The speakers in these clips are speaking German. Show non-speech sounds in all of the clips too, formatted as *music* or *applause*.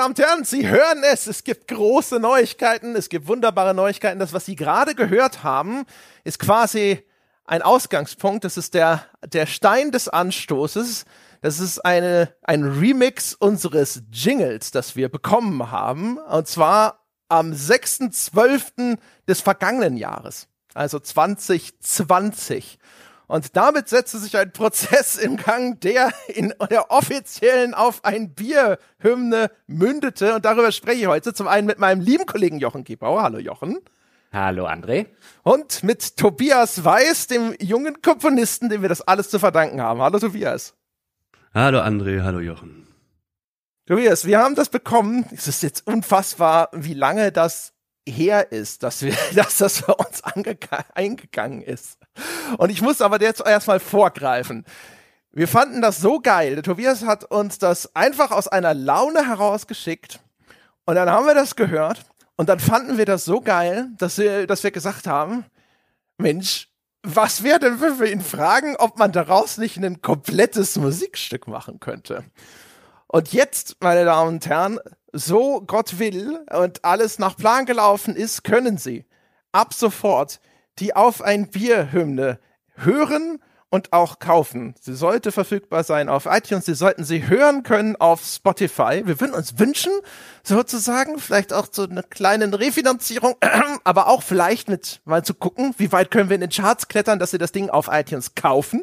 Meine Damen und Herren, Sie hören es. Es gibt große Neuigkeiten. Es gibt wunderbare Neuigkeiten. Das, was Sie gerade gehört haben, ist quasi ein Ausgangspunkt. Das ist der, der Stein des Anstoßes. Das ist eine, ein Remix unseres Jingles, das wir bekommen haben. Und zwar am 6.12. des vergangenen Jahres. Also 2020. Und damit setzte sich ein Prozess im Gang, der in der offiziellen Auf ein Bier-Hymne mündete. Und darüber spreche ich heute zum einen mit meinem lieben Kollegen Jochen Kiebauer. Hallo Jochen. Hallo André. Und mit Tobias Weiß, dem jungen Komponisten, dem wir das alles zu verdanken haben. Hallo Tobias. Hallo André, hallo Jochen. Tobias, wir haben das bekommen. Es ist jetzt unfassbar, wie lange das her ist, dass wir, *laughs* dass das für uns eingegangen ist. Und ich muss aber jetzt erstmal vorgreifen. Wir fanden das so geil. Der Tobias hat uns das einfach aus einer Laune herausgeschickt. Und dann haben wir das gehört. Und dann fanden wir das so geil, dass wir, dass wir gesagt haben, Mensch, was wäre denn, wenn wir ihn fragen, ob man daraus nicht ein komplettes Musikstück machen könnte? Und jetzt, meine Damen und Herren, so Gott will und alles nach Plan gelaufen ist, können Sie ab sofort die Auf ein Bier Hymne hören und auch kaufen. Sie sollte verfügbar sein auf iTunes. Sie sollten sie hören können auf Spotify. Wir würden uns wünschen, sozusagen, vielleicht auch so eine kleine Refinanzierung, *clears throat* aber auch vielleicht mit mal zu gucken, wie weit können wir in den Charts klettern, dass Sie das Ding auf iTunes kaufen.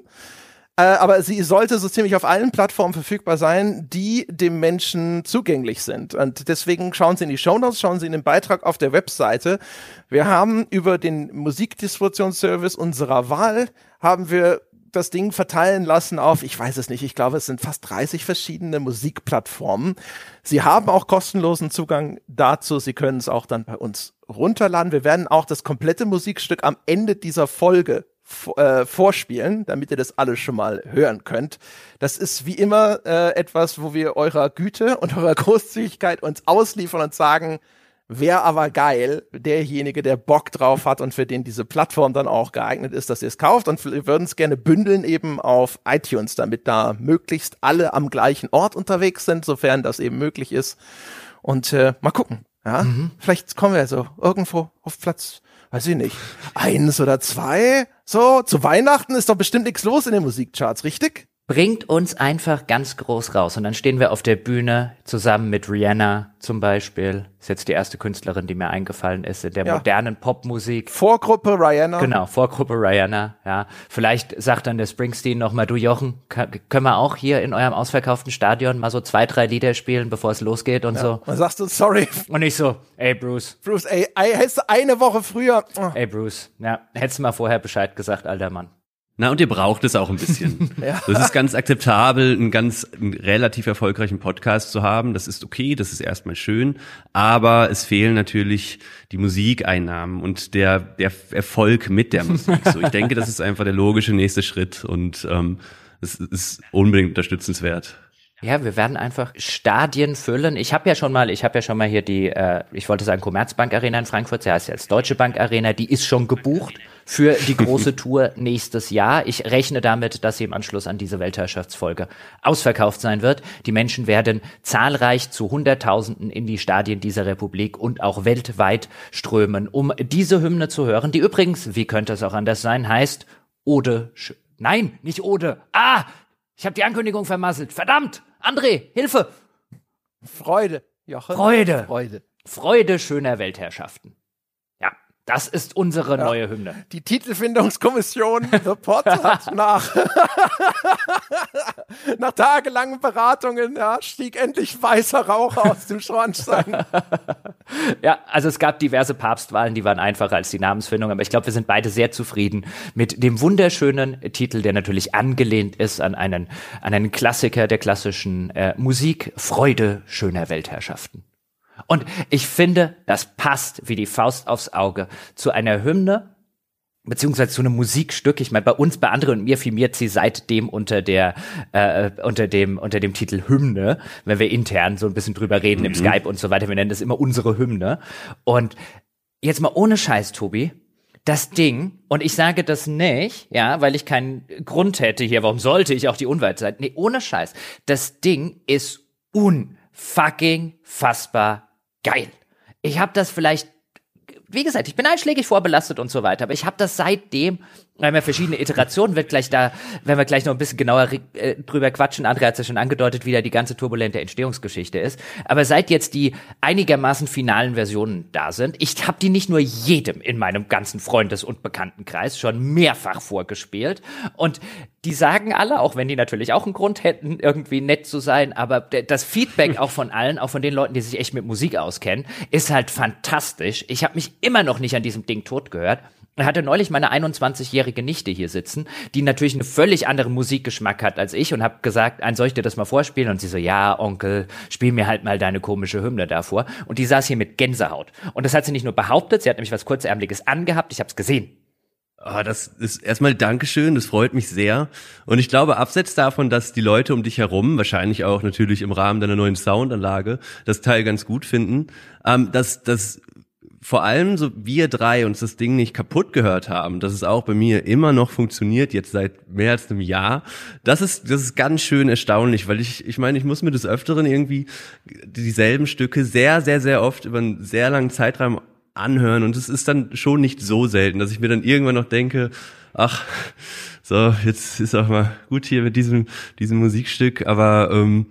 Äh, aber sie sollte so ziemlich auf allen Plattformen verfügbar sein, die dem Menschen zugänglich sind. Und deswegen schauen Sie in die Shownotes, schauen Sie in den Beitrag auf der Webseite. Wir haben über den Musikdistributionsservice unserer Wahl haben wir das Ding verteilen lassen auf, ich weiß es nicht, ich glaube, es sind fast 30 verschiedene Musikplattformen. Sie haben auch kostenlosen Zugang dazu. Sie können es auch dann bei uns runterladen. Wir werden auch das komplette Musikstück am Ende dieser Folge äh, vorspielen, damit ihr das alles schon mal hören könnt. Das ist wie immer äh, etwas, wo wir eurer Güte und eurer Großzügigkeit uns ausliefern und sagen, wäre aber geil, derjenige, der Bock drauf hat und für den diese Plattform dann auch geeignet ist, dass ihr es kauft und wir würden es gerne bündeln eben auf iTunes, damit da möglichst alle am gleichen Ort unterwegs sind, sofern das eben möglich ist. Und äh, mal gucken. Ja, mhm. vielleicht kommen wir so irgendwo auf Platz weiß ich nicht, eins oder zwei. So, zu Weihnachten ist doch bestimmt nichts los in den Musikcharts, richtig? Bringt uns einfach ganz groß raus. Und dann stehen wir auf der Bühne zusammen mit Rihanna zum Beispiel. Ist jetzt die erste Künstlerin, die mir eingefallen ist in der ja. modernen Popmusik. Vorgruppe Rihanna. Genau, Vorgruppe Rihanna, ja. Vielleicht sagt dann der Springsteen nochmal, du Jochen, können wir auch hier in eurem ausverkauften Stadion mal so zwei, drei Lieder spielen, bevor es losgeht und ja. so. Dann sagst du, sorry. Und ich so, ey Bruce. Bruce, ey, ey hättest du eine Woche früher. Oh. Ey Bruce, ja, hättest du mal vorher Bescheid gesagt, alter Mann. Na, und ihr braucht es auch ein bisschen. *laughs* ja. Das ist ganz akzeptabel, einen ganz einen relativ erfolgreichen Podcast zu haben. Das ist okay, das ist erstmal schön. Aber es fehlen natürlich die Musikeinnahmen und der, der Erfolg mit der Musik. So, ich denke, das ist einfach der logische nächste Schritt und ähm, es ist unbedingt unterstützenswert. Ja, wir werden einfach Stadien füllen. Ich habe ja schon mal, ich habe ja schon mal hier die, äh, ich wollte sagen Commerzbank Arena in Frankfurt, sie heißt jetzt Deutsche Bank Arena, die ist schon gebucht für die große Tour nächstes Jahr. Ich rechne damit, dass sie im Anschluss an diese Weltherrschaftsfolge ausverkauft sein wird. Die Menschen werden zahlreich zu Hunderttausenden in die Stadien dieser Republik und auch weltweit strömen, um diese Hymne zu hören, die übrigens, wie könnte es auch anders sein, heißt Ode. Sch Nein, nicht Ode. Ah, ich habe die Ankündigung vermasselt. Verdammt! André, Hilfe! Freude, Jochen. Freude. Freude. Freude schöner Weltherrschaften. Das ist unsere ja. neue Hymne. Die Titelfindungskommission *laughs* The Pot hat nach, *laughs* nach tagelangen Beratungen ja, stieg endlich weißer Rauch aus dem Schornstein. *laughs* ja, also es gab diverse Papstwahlen, die waren einfacher als die Namensfindung, aber ich glaube, wir sind beide sehr zufrieden mit dem wunderschönen Titel, der natürlich angelehnt ist an einen, an einen Klassiker der klassischen äh, Musik, Freude schöner Weltherrschaften. Und ich finde, das passt wie die Faust aufs Auge zu einer Hymne, beziehungsweise zu einem Musikstück. Ich meine, bei uns, bei anderen und mir firmiert sie seitdem unter der, äh, unter dem, unter dem Titel Hymne, wenn wir intern so ein bisschen drüber reden mhm. im Skype und so weiter. Wir nennen das immer unsere Hymne. Und jetzt mal ohne Scheiß, Tobi. Das Ding, und ich sage das nicht, ja, weil ich keinen Grund hätte hier, warum sollte ich auch die Unwahrheit sein? Nee, ohne Scheiß. Das Ding ist un fucking fassbar geil. Ich habe das vielleicht wie gesagt, ich bin einschlägig vorbelastet und so weiter, aber ich habe das seitdem wir haben ja verschiedene Iterationen, wird gleich da, wenn wir gleich noch ein bisschen genauer äh, drüber quatschen. André hat es ja schon angedeutet, wie da die ganze turbulente Entstehungsgeschichte ist. Aber seit jetzt die einigermaßen finalen Versionen da sind, ich habe die nicht nur jedem in meinem ganzen Freundes- und Bekanntenkreis schon mehrfach vorgespielt. Und die sagen alle, auch wenn die natürlich auch einen Grund hätten, irgendwie nett zu sein, aber das Feedback *laughs* auch von allen, auch von den Leuten, die sich echt mit Musik auskennen, ist halt fantastisch. Ich habe mich immer noch nicht an diesem Ding tot gehört. Er hatte neulich meine 21-jährige Nichte hier sitzen, die natürlich einen völlig anderen Musikgeschmack hat als ich und habe gesagt, ein soll ich dir das mal vorspielen? Und sie so, ja, Onkel, spiel mir halt mal deine komische Hymne davor. Und die saß hier mit Gänsehaut. Und das hat sie nicht nur behauptet, sie hat nämlich was kurzärmliches angehabt, ich habe es gesehen. Oh, das ist erstmal Dankeschön, das freut mich sehr. Und ich glaube, abseits davon, dass die Leute um dich herum, wahrscheinlich auch natürlich im Rahmen deiner neuen Soundanlage, das Teil ganz gut finden, ähm, dass, dass vor allem so wir drei uns das Ding nicht kaputt gehört haben, dass es auch bei mir immer noch funktioniert, jetzt seit mehr als einem Jahr. Das ist, das ist ganz schön erstaunlich, weil ich, ich meine, ich muss mir des Öfteren irgendwie dieselben Stücke sehr, sehr, sehr oft über einen sehr langen Zeitraum anhören und es ist dann schon nicht so selten, dass ich mir dann irgendwann noch denke, ach, so, jetzt ist auch mal gut hier mit diesem, diesem Musikstück, aber ähm,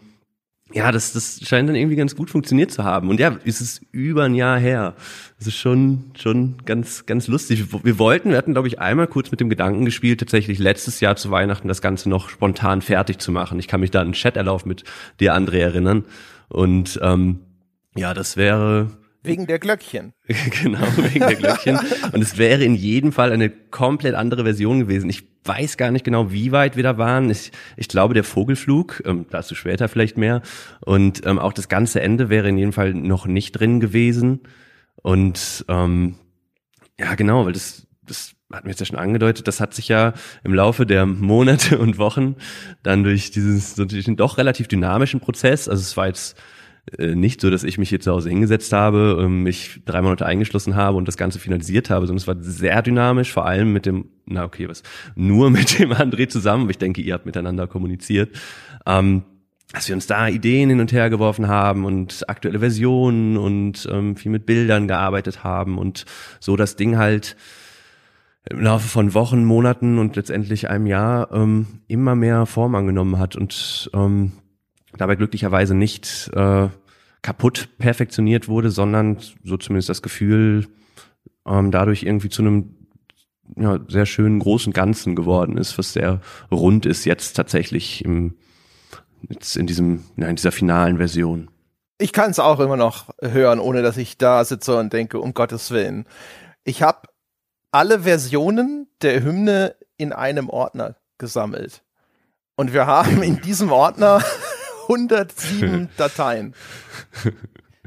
ja, das, das scheint dann irgendwie ganz gut funktioniert zu haben. Und ja, es ist über ein Jahr her. Das ist schon, schon ganz, ganz lustig. Wir wollten, wir hatten, glaube ich, einmal kurz mit dem Gedanken gespielt, tatsächlich letztes Jahr zu Weihnachten das Ganze noch spontan fertig zu machen. Ich kann mich da an einen Chat-Erlauf mit dir, André, erinnern. Und ähm, ja, das wäre, Wegen der Glöckchen. *laughs* genau, wegen der Glöckchen. Und es wäre in jedem Fall eine komplett andere Version gewesen. Ich weiß gar nicht genau, wie weit wir da waren. Ich, ich glaube, der Vogelflug, ähm, dazu später vielleicht mehr. Und ähm, auch das ganze Ende wäre in jedem Fall noch nicht drin gewesen. Und ähm, ja, genau, weil das, das hat mir jetzt ja schon angedeutet, das hat sich ja im Laufe der Monate und Wochen dann durch dieses durch den doch relativ dynamischen Prozess, also es war jetzt nicht so, dass ich mich hier zu Hause hingesetzt habe, ähm, mich drei Monate eingeschlossen habe und das Ganze finalisiert habe, sondern es war sehr dynamisch, vor allem mit dem, na okay, was, nur *laughs* mit dem André zusammen. Ich denke, ihr habt miteinander kommuniziert. Ähm, dass wir uns da Ideen hin und her geworfen haben und aktuelle Versionen und ähm, viel mit Bildern gearbeitet haben und so das Ding halt im Laufe von Wochen, Monaten und letztendlich einem Jahr ähm, immer mehr Form angenommen hat und ähm, dabei glücklicherweise nicht äh, kaputt perfektioniert wurde, sondern so zumindest das Gefühl ähm, dadurch irgendwie zu einem ja, sehr schönen großen Ganzen geworden ist, was sehr rund ist jetzt tatsächlich im, jetzt in diesem, in dieser finalen Version. Ich kann es auch immer noch hören, ohne dass ich da sitze und denke, um Gottes Willen. Ich habe alle Versionen der Hymne in einem Ordner gesammelt. Und wir haben in diesem Ordner *laughs* 107 *laughs* Dateien.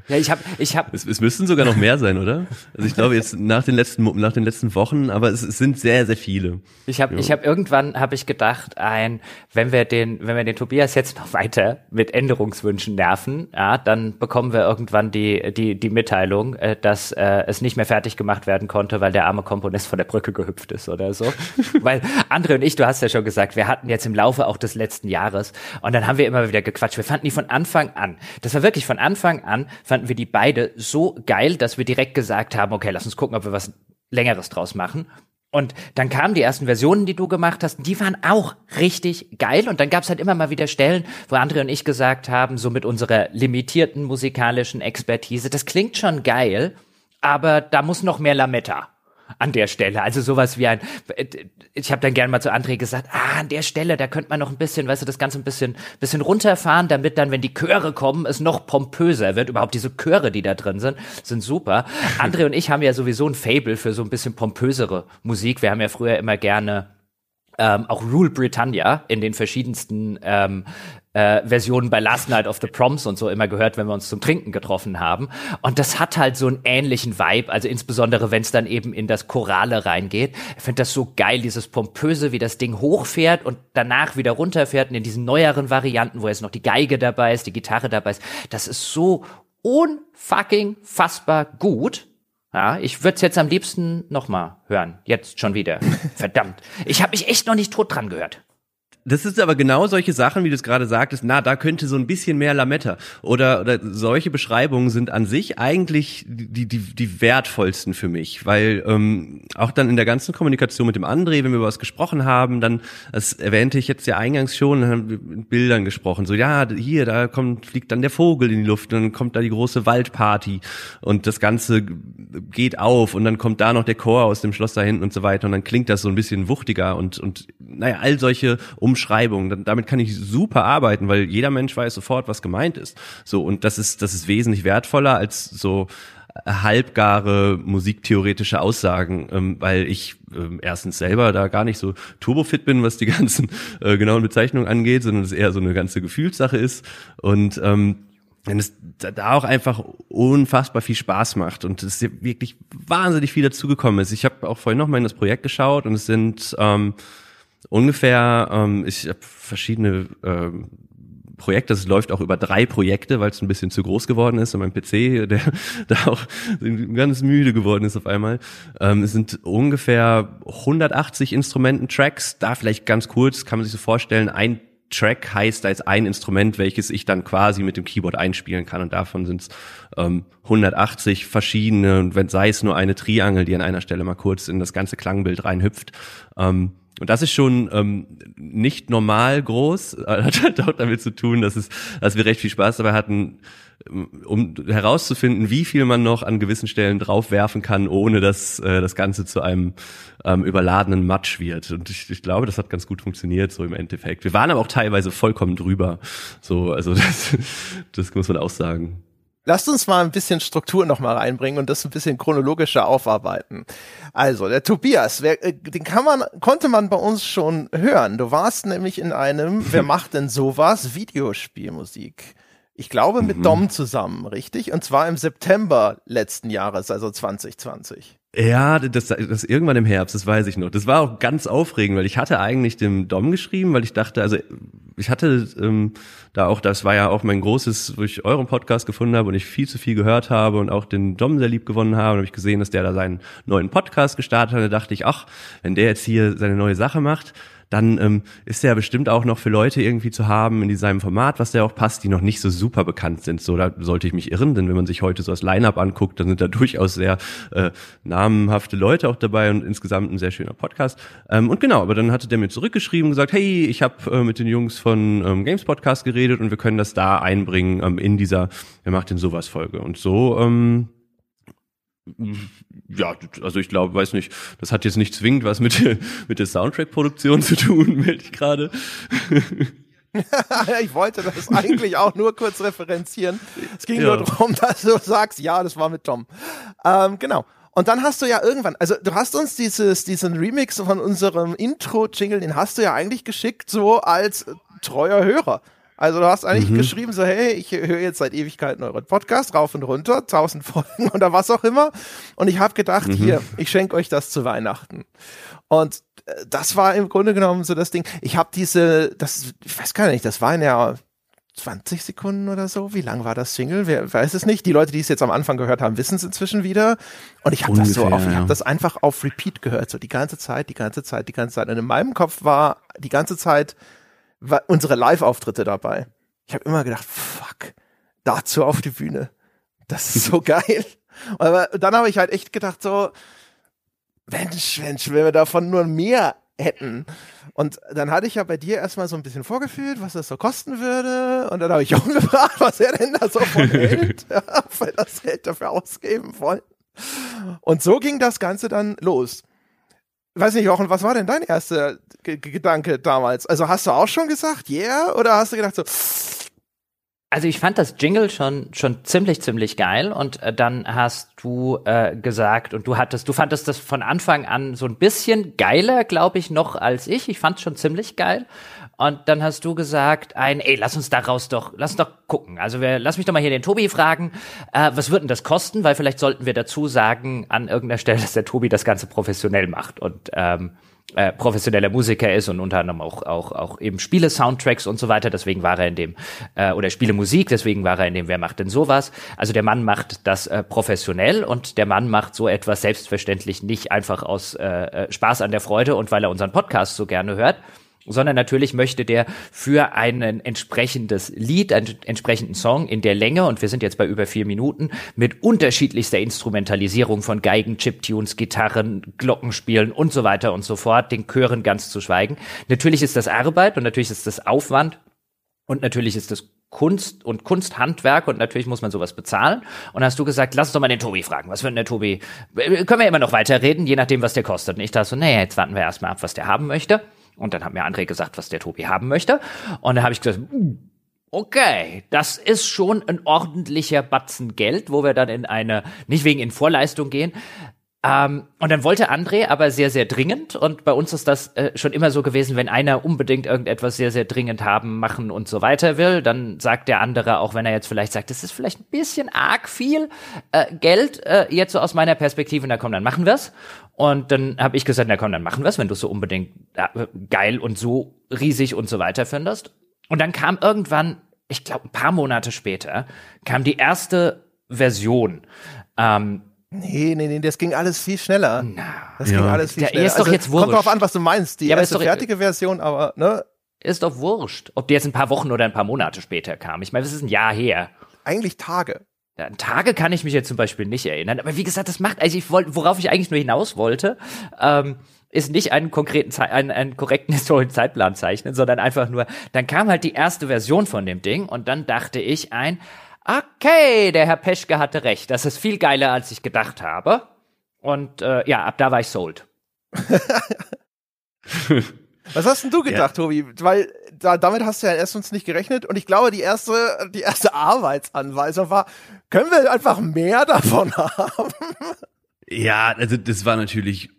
Ja, ich habe, ich habe. Es, es müssten sogar noch mehr sein, oder? Also ich glaube jetzt nach den letzten nach den letzten Wochen, aber es, es sind sehr sehr viele. Ich habe, ja. ich habe irgendwann habe ich gedacht, ein, wenn wir den, wenn wir den Tobias jetzt noch weiter mit Änderungswünschen nerven, ja, dann bekommen wir irgendwann die die die Mitteilung, äh, dass äh, es nicht mehr fertig gemacht werden konnte, weil der arme Komponist von der Brücke gehüpft ist oder so. *laughs* weil Andre und ich, du hast ja schon gesagt, wir hatten jetzt im Laufe auch des letzten Jahres und dann haben wir immer wieder gequatscht. Wir fanden die von Anfang an. Das war wirklich von Anfang an fanden wir die beide so geil, dass wir direkt gesagt haben, okay, lass uns gucken, ob wir was Längeres draus machen. Und dann kamen die ersten Versionen, die du gemacht hast, die waren auch richtig geil. Und dann gab es halt immer mal wieder Stellen, wo Andre und ich gesagt haben, so mit unserer limitierten musikalischen Expertise, das klingt schon geil, aber da muss noch mehr Lametta an der Stelle. Also sowas wie ein, ich habe dann gerne mal zu André gesagt, ah, an der Stelle, da könnte man noch ein bisschen, weißt du, das Ganze ein bisschen, bisschen runterfahren, damit dann, wenn die Chöre kommen, es noch pompöser wird. Überhaupt diese Chöre, die da drin sind, sind super. André und ich haben ja sowieso ein Fable für so ein bisschen pompösere Musik. Wir haben ja früher immer gerne ähm, auch Rule Britannia in den verschiedensten ähm, äh, Versionen bei Last Night of the Proms und so immer gehört, wenn wir uns zum Trinken getroffen haben. Und das hat halt so einen ähnlichen Vibe, also insbesondere wenn es dann eben in das Chorale reingeht. Ich finde das so geil, dieses Pompöse, wie das Ding hochfährt und danach wieder runterfährt und in diesen neueren Varianten, wo jetzt noch die Geige dabei ist, die Gitarre dabei ist. Das ist so unfucking fassbar gut. Ja, ich würde es jetzt am liebsten nochmal hören. Jetzt schon wieder. *laughs* Verdammt. Ich habe mich echt noch nicht tot dran gehört das ist aber genau solche Sachen, wie du es gerade sagtest, na, da könnte so ein bisschen mehr Lametta. Oder, oder solche Beschreibungen sind an sich eigentlich die, die, die wertvollsten für mich. Weil ähm, auch dann in der ganzen Kommunikation mit dem André, wenn wir über was gesprochen haben, dann, das erwähnte ich jetzt ja eingangs schon, haben wir mit Bildern gesprochen. So, ja, hier, da kommt, fliegt dann der Vogel in die Luft, dann kommt da die große Waldparty und das Ganze geht auf und dann kommt da noch der Chor aus dem Schloss da hinten und so weiter und dann klingt das so ein bisschen wuchtiger und, und naja, all solche Umschreibungen. Damit kann ich super arbeiten, weil jeder Mensch weiß sofort, was gemeint ist. So, und das ist, das ist wesentlich wertvoller als so halbgare musiktheoretische Aussagen, ähm, weil ich ähm, erstens selber da gar nicht so turbofit bin, was die *laughs* ganzen äh, genauen Bezeichnungen angeht, sondern es eher so eine ganze Gefühlssache ist und ähm, wenn es da auch einfach unfassbar viel Spaß macht und es wirklich wahnsinnig viel dazugekommen ist. Ich habe auch vorhin noch mal in das Projekt geschaut und es sind ähm, ungefähr, ähm, ich habe verschiedene ähm, Projekte, das läuft auch über drei Projekte, weil es ein bisschen zu groß geworden ist und mein PC, der *laughs* da auch ganz müde geworden ist auf einmal. Ähm, es sind ungefähr 180 Instrumenten-Tracks, da vielleicht ganz kurz, kann man sich so vorstellen, ein Track heißt als ein Instrument, welches ich dann quasi mit dem Keyboard einspielen kann. Und davon sind es ähm, 180 verschiedene, und wenn sei es nur eine Triangel, die an einer Stelle mal kurz in das ganze Klangbild reinhüpft. Ähm, und das ist schon ähm, nicht normal groß, *laughs* hat halt auch damit zu tun, dass es, dass wir recht viel Spaß dabei hatten, um herauszufinden, wie viel man noch an gewissen Stellen draufwerfen kann, ohne dass äh, das Ganze zu einem ähm, überladenen Matsch wird. Und ich, ich glaube, das hat ganz gut funktioniert, so im Endeffekt. Wir waren aber auch teilweise vollkommen drüber. So, also *laughs* das, das muss man auch sagen. Lasst uns mal ein bisschen Struktur noch mal reinbringen und das ein bisschen chronologischer aufarbeiten. Also, der Tobias, wer, äh, den kann man, konnte man bei uns schon hören. Du warst nämlich in einem, *laughs* wer macht denn sowas? Videospielmusik. Ich glaube mit mhm. Dom zusammen, richtig? Und zwar im September letzten Jahres, also 2020. Ja, das, das irgendwann im Herbst, das weiß ich noch. Das war auch ganz aufregend, weil ich hatte eigentlich dem Dom geschrieben, weil ich dachte, also ich hatte ähm, da auch, das war ja auch mein großes, wo ich euren Podcast gefunden habe und ich viel zu viel gehört habe und auch den Dom sehr lieb gewonnen habe, und habe ich gesehen, dass der da seinen neuen Podcast gestartet hat. Da dachte ich, ach, wenn der jetzt hier seine neue Sache macht, dann ähm, ist der bestimmt auch noch für Leute irgendwie zu haben in diesem Format, was der auch passt, die noch nicht so super bekannt sind. So, da sollte ich mich irren, denn wenn man sich heute so das Line-Up anguckt, dann sind da *laughs* durchaus sehr äh, namenhafte Leute auch dabei und insgesamt ein sehr schöner Podcast. Ähm, und genau, aber dann hatte der mir zurückgeschrieben und gesagt, hey, ich habe äh, mit den Jungs von ähm, Games Podcast geredet und wir können das da einbringen ähm, in dieser, wer macht denn sowas Folge? Und so ähm, ja, also ich glaube, weiß nicht, das hat jetzt nicht zwingend was mit, der, mit der Soundtrack-Produktion zu tun, *laughs* melde ich gerade. *laughs* ich wollte das eigentlich auch nur kurz referenzieren. Es ging ja. nur darum, dass du sagst, ja, das war mit Tom. Ähm, genau. Und dann hast du ja irgendwann, also du hast uns dieses, diesen Remix von unserem Intro-Jingle, den hast du ja eigentlich geschickt, so als treuer Hörer. Also du hast eigentlich mhm. geschrieben so, hey, ich höre jetzt seit Ewigkeiten euren Podcast rauf und runter, tausend *laughs* Folgen oder was auch immer. Und ich habe gedacht, mhm. hier, ich schenke euch das zu Weihnachten. Und äh, das war im Grunde genommen so das Ding. Ich habe diese, das, ich weiß gar nicht, das waren ja 20 Sekunden oder so. Wie lang war das Single? Wer weiß es nicht. Die Leute, die es jetzt am Anfang gehört haben, wissen es inzwischen wieder. Und ich habe das so auf, ich habe das einfach auf Repeat gehört, so die ganze Zeit, die ganze Zeit, die ganze Zeit. Und in meinem Kopf war die ganze Zeit unsere Live-Auftritte dabei. Ich habe immer gedacht, fuck, dazu auf die Bühne. Das ist so *laughs* geil. Aber dann habe ich halt echt gedacht, so, Mensch, Mensch, wenn wir davon nur mehr hätten. Und dann hatte ich ja bei dir erstmal so ein bisschen vorgefühlt, was das so kosten würde. Und dann habe ich *laughs* auch gefragt, was er denn da so von *laughs* hält, ja, wir das Geld dafür ausgeben wollen. Und so ging das Ganze dann los weiß nicht, Jochen, was war denn dein erster G Gedanke damals? Also hast du auch schon gesagt, yeah? Oder hast du gedacht so, also ich fand das Jingle schon schon ziemlich ziemlich geil und äh, dann hast du äh, gesagt und du hattest du fandest das von Anfang an so ein bisschen geiler, glaube ich, noch als ich. Ich fand schon ziemlich geil und dann hast du gesagt, ein, ey, lass uns daraus doch, lass doch gucken. Also wir, lass mich doch mal hier den Tobi fragen, äh, was wird denn das kosten? Weil vielleicht sollten wir dazu sagen an irgendeiner Stelle, *laughs* dass der Tobi das Ganze professionell macht und ähm, äh, professioneller Musiker ist und unter anderem auch auch auch eben Spiele Soundtracks und so weiter deswegen war er in dem äh, oder Spiele Musik deswegen war er in dem wer macht denn sowas also der Mann macht das äh, professionell und der Mann macht so etwas selbstverständlich nicht einfach aus äh, äh Spaß an der Freude und weil er unseren Podcast so gerne hört sondern natürlich möchte der für ein entsprechendes Lied, einen entsprechenden Song in der Länge, und wir sind jetzt bei über vier Minuten, mit unterschiedlichster Instrumentalisierung von Geigen, Chiptunes, Gitarren, Glockenspielen und so weiter und so fort, den Chören ganz zu schweigen. Natürlich ist das Arbeit und natürlich ist das Aufwand und natürlich ist das Kunst und Kunsthandwerk und natürlich muss man sowas bezahlen. Und hast du gesagt, lass uns doch mal den Tobi fragen. Was wird denn der Tobi? Können wir immer noch weiterreden, je nachdem, was der kostet. Und ich dachte so, naja, jetzt warten wir erstmal ab, was der haben möchte. Und dann hat mir André gesagt, was der Tobi haben möchte. Und dann habe ich gesagt, uh, okay, das ist schon ein ordentlicher Batzen Geld, wo wir dann in eine, nicht wegen in Vorleistung gehen, ähm, und dann wollte André aber sehr, sehr dringend, und bei uns ist das äh, schon immer so gewesen, wenn einer unbedingt irgendetwas sehr, sehr dringend haben, machen und so weiter will, dann sagt der andere, auch wenn er jetzt vielleicht sagt, das ist vielleicht ein bisschen arg viel äh, Geld, äh, jetzt so aus meiner Perspektive, na komm, dann machen wir's. Und dann habe ich gesagt, na komm, dann machen wir's, wenn du so unbedingt geil und so riesig und so weiter findest. Und dann kam irgendwann, ich glaube ein paar Monate später, kam die erste Version. Ähm, Nee, nee, nee, das ging alles viel schneller. Na, das ging alles viel der schneller. ist doch also, jetzt wurscht. Kommt drauf an, was du meinst. Die Ja, erste ist doch- fertige Version, aber, ne, ist doch wurscht, ob die jetzt ein paar Wochen oder ein paar Monate später kam. Ich meine, es ist ein Jahr her. eigentlich Tage. Ja, an Tage kann ich mich jetzt zum Beispiel nicht erinnern. Aber wie gesagt, das macht, also ich wollte, worauf ich eigentlich nur hinaus wollte, ähm, ist nicht einen konkreten, Zei- einen, einen korrekten *laughs* historischen Zeitplan zeichnen, sondern einfach nur, dann kam halt die erste Version von dem Ding und dann dachte ich ein, okay, der Herr Peschke hatte recht, das ist viel geiler, als ich gedacht habe. Und äh, ja, ab da war ich sold. *laughs* Was hast denn du gedacht, Tobi? Weil da, damit hast du ja erstens nicht gerechnet und ich glaube, die erste, die erste Arbeitsanweisung war, können wir einfach mehr davon *laughs* haben? Ja, also das war natürlich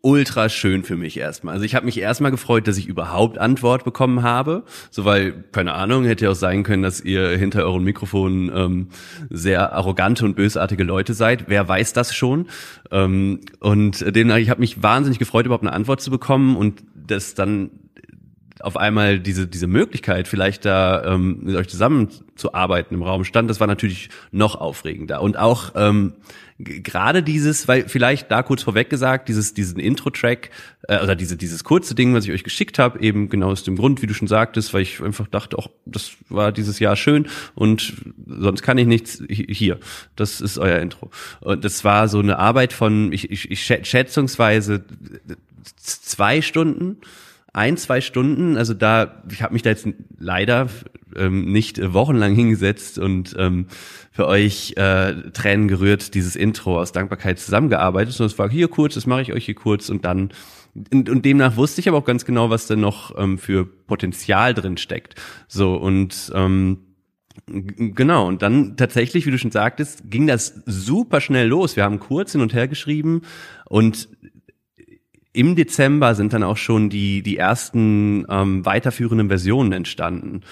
ultra schön für mich erstmal. Also ich habe mich erstmal gefreut, dass ich überhaupt Antwort bekommen habe. So weil, keine Ahnung, hätte ja auch sein können, dass ihr hinter euren Mikrofonen ähm, sehr arrogante und bösartige Leute seid. Wer weiß das schon? Ähm, und den, ich habe mich wahnsinnig gefreut, überhaupt eine Antwort zu bekommen und das dann auf einmal diese diese Möglichkeit, vielleicht da ähm, mit euch zusammenzuarbeiten im Raum stand, das war natürlich noch aufregender. Und auch ähm, gerade dieses, weil vielleicht da kurz vorweg gesagt, dieses diesen Intro-Track äh, oder diese dieses kurze Ding, was ich euch geschickt habe, eben genau aus dem Grund, wie du schon sagtest, weil ich einfach dachte, auch das war dieses Jahr schön und sonst kann ich nichts Hi- hier. Das ist euer Intro. Und das war so eine Arbeit von ich ich, ich schä- schätzungsweise zwei Stunden ein, zwei Stunden, also da, ich habe mich da jetzt leider ähm, nicht äh, wochenlang hingesetzt und ähm, für euch äh, Tränen gerührt dieses Intro aus Dankbarkeit zusammengearbeitet, sondern es war hier kurz, das mache ich euch hier kurz und dann und, und demnach wusste ich aber auch ganz genau, was da noch ähm, für Potenzial drin steckt. So und ähm, Genau, und dann tatsächlich, wie du schon sagtest, ging das super schnell los. Wir haben kurz hin und her geschrieben und im Dezember sind dann auch schon die, die ersten ähm, weiterführenden Versionen entstanden.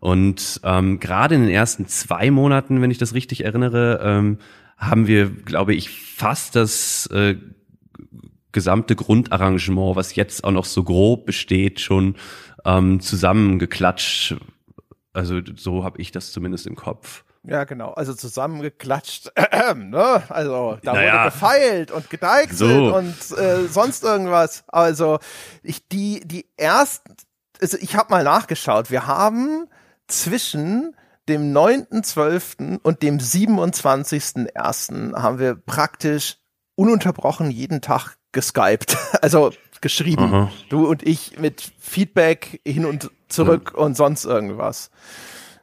Und ähm, gerade in den ersten zwei Monaten, wenn ich das richtig erinnere, ähm, haben wir, glaube ich, fast das äh, gesamte Grundarrangement, was jetzt auch noch so grob besteht, schon ähm, zusammengeklatscht. Also so habe ich das zumindest im Kopf. Ja, genau. Also zusammengeklatscht. *clears throat* ne? Also da Naja. wurde gefeilt und gedeichselt So. und äh, sonst irgendwas. Also ich die die ersten. Also ich habe mal nachgeschaut. Wir haben zwischen dem 9.12. und dem 27.01. haben wir praktisch ununterbrochen jeden Tag geskypt. *laughs* Also geschrieben. Aha. Du und ich mit Feedback hin und zurück und sonst irgendwas.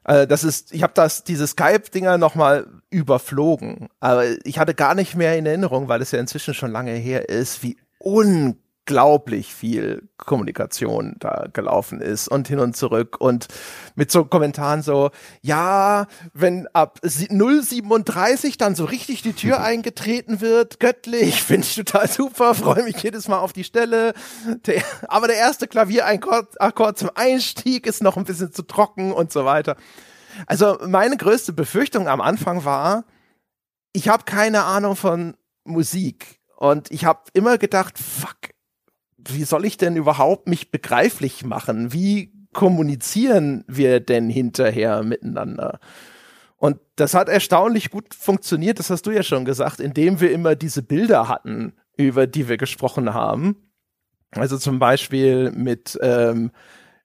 Äh, das ist, ich habe das diese Skype-Dinger noch mal überflogen, aber ich hatte gar nicht mehr in Erinnerung, weil es ja inzwischen schon lange her ist, wie unglaublich viel Kommunikation da gelaufen ist und hin und zurück und mit so Kommentaren so, ja, wenn ab sie- 037 dann so richtig die Tür *laughs* eingetreten wird, göttlich, *laughs* finde ich total super, freue mich jedes Mal auf die Stelle. Der, aber der erste Klavierakkord Akkord zum Einstieg ist noch ein bisschen zu trocken und so weiter. Also meine größte Befürchtung am Anfang war, ich habe keine Ahnung von Musik und ich habe immer gedacht, fuck, wie soll ich denn überhaupt mich begreiflich machen? Wie kommunizieren wir denn hinterher miteinander? Und das hat erstaunlich gut funktioniert, das hast du ja schon gesagt, indem wir immer diese Bilder hatten, über die wir gesprochen haben. Also zum Beispiel mit ähm,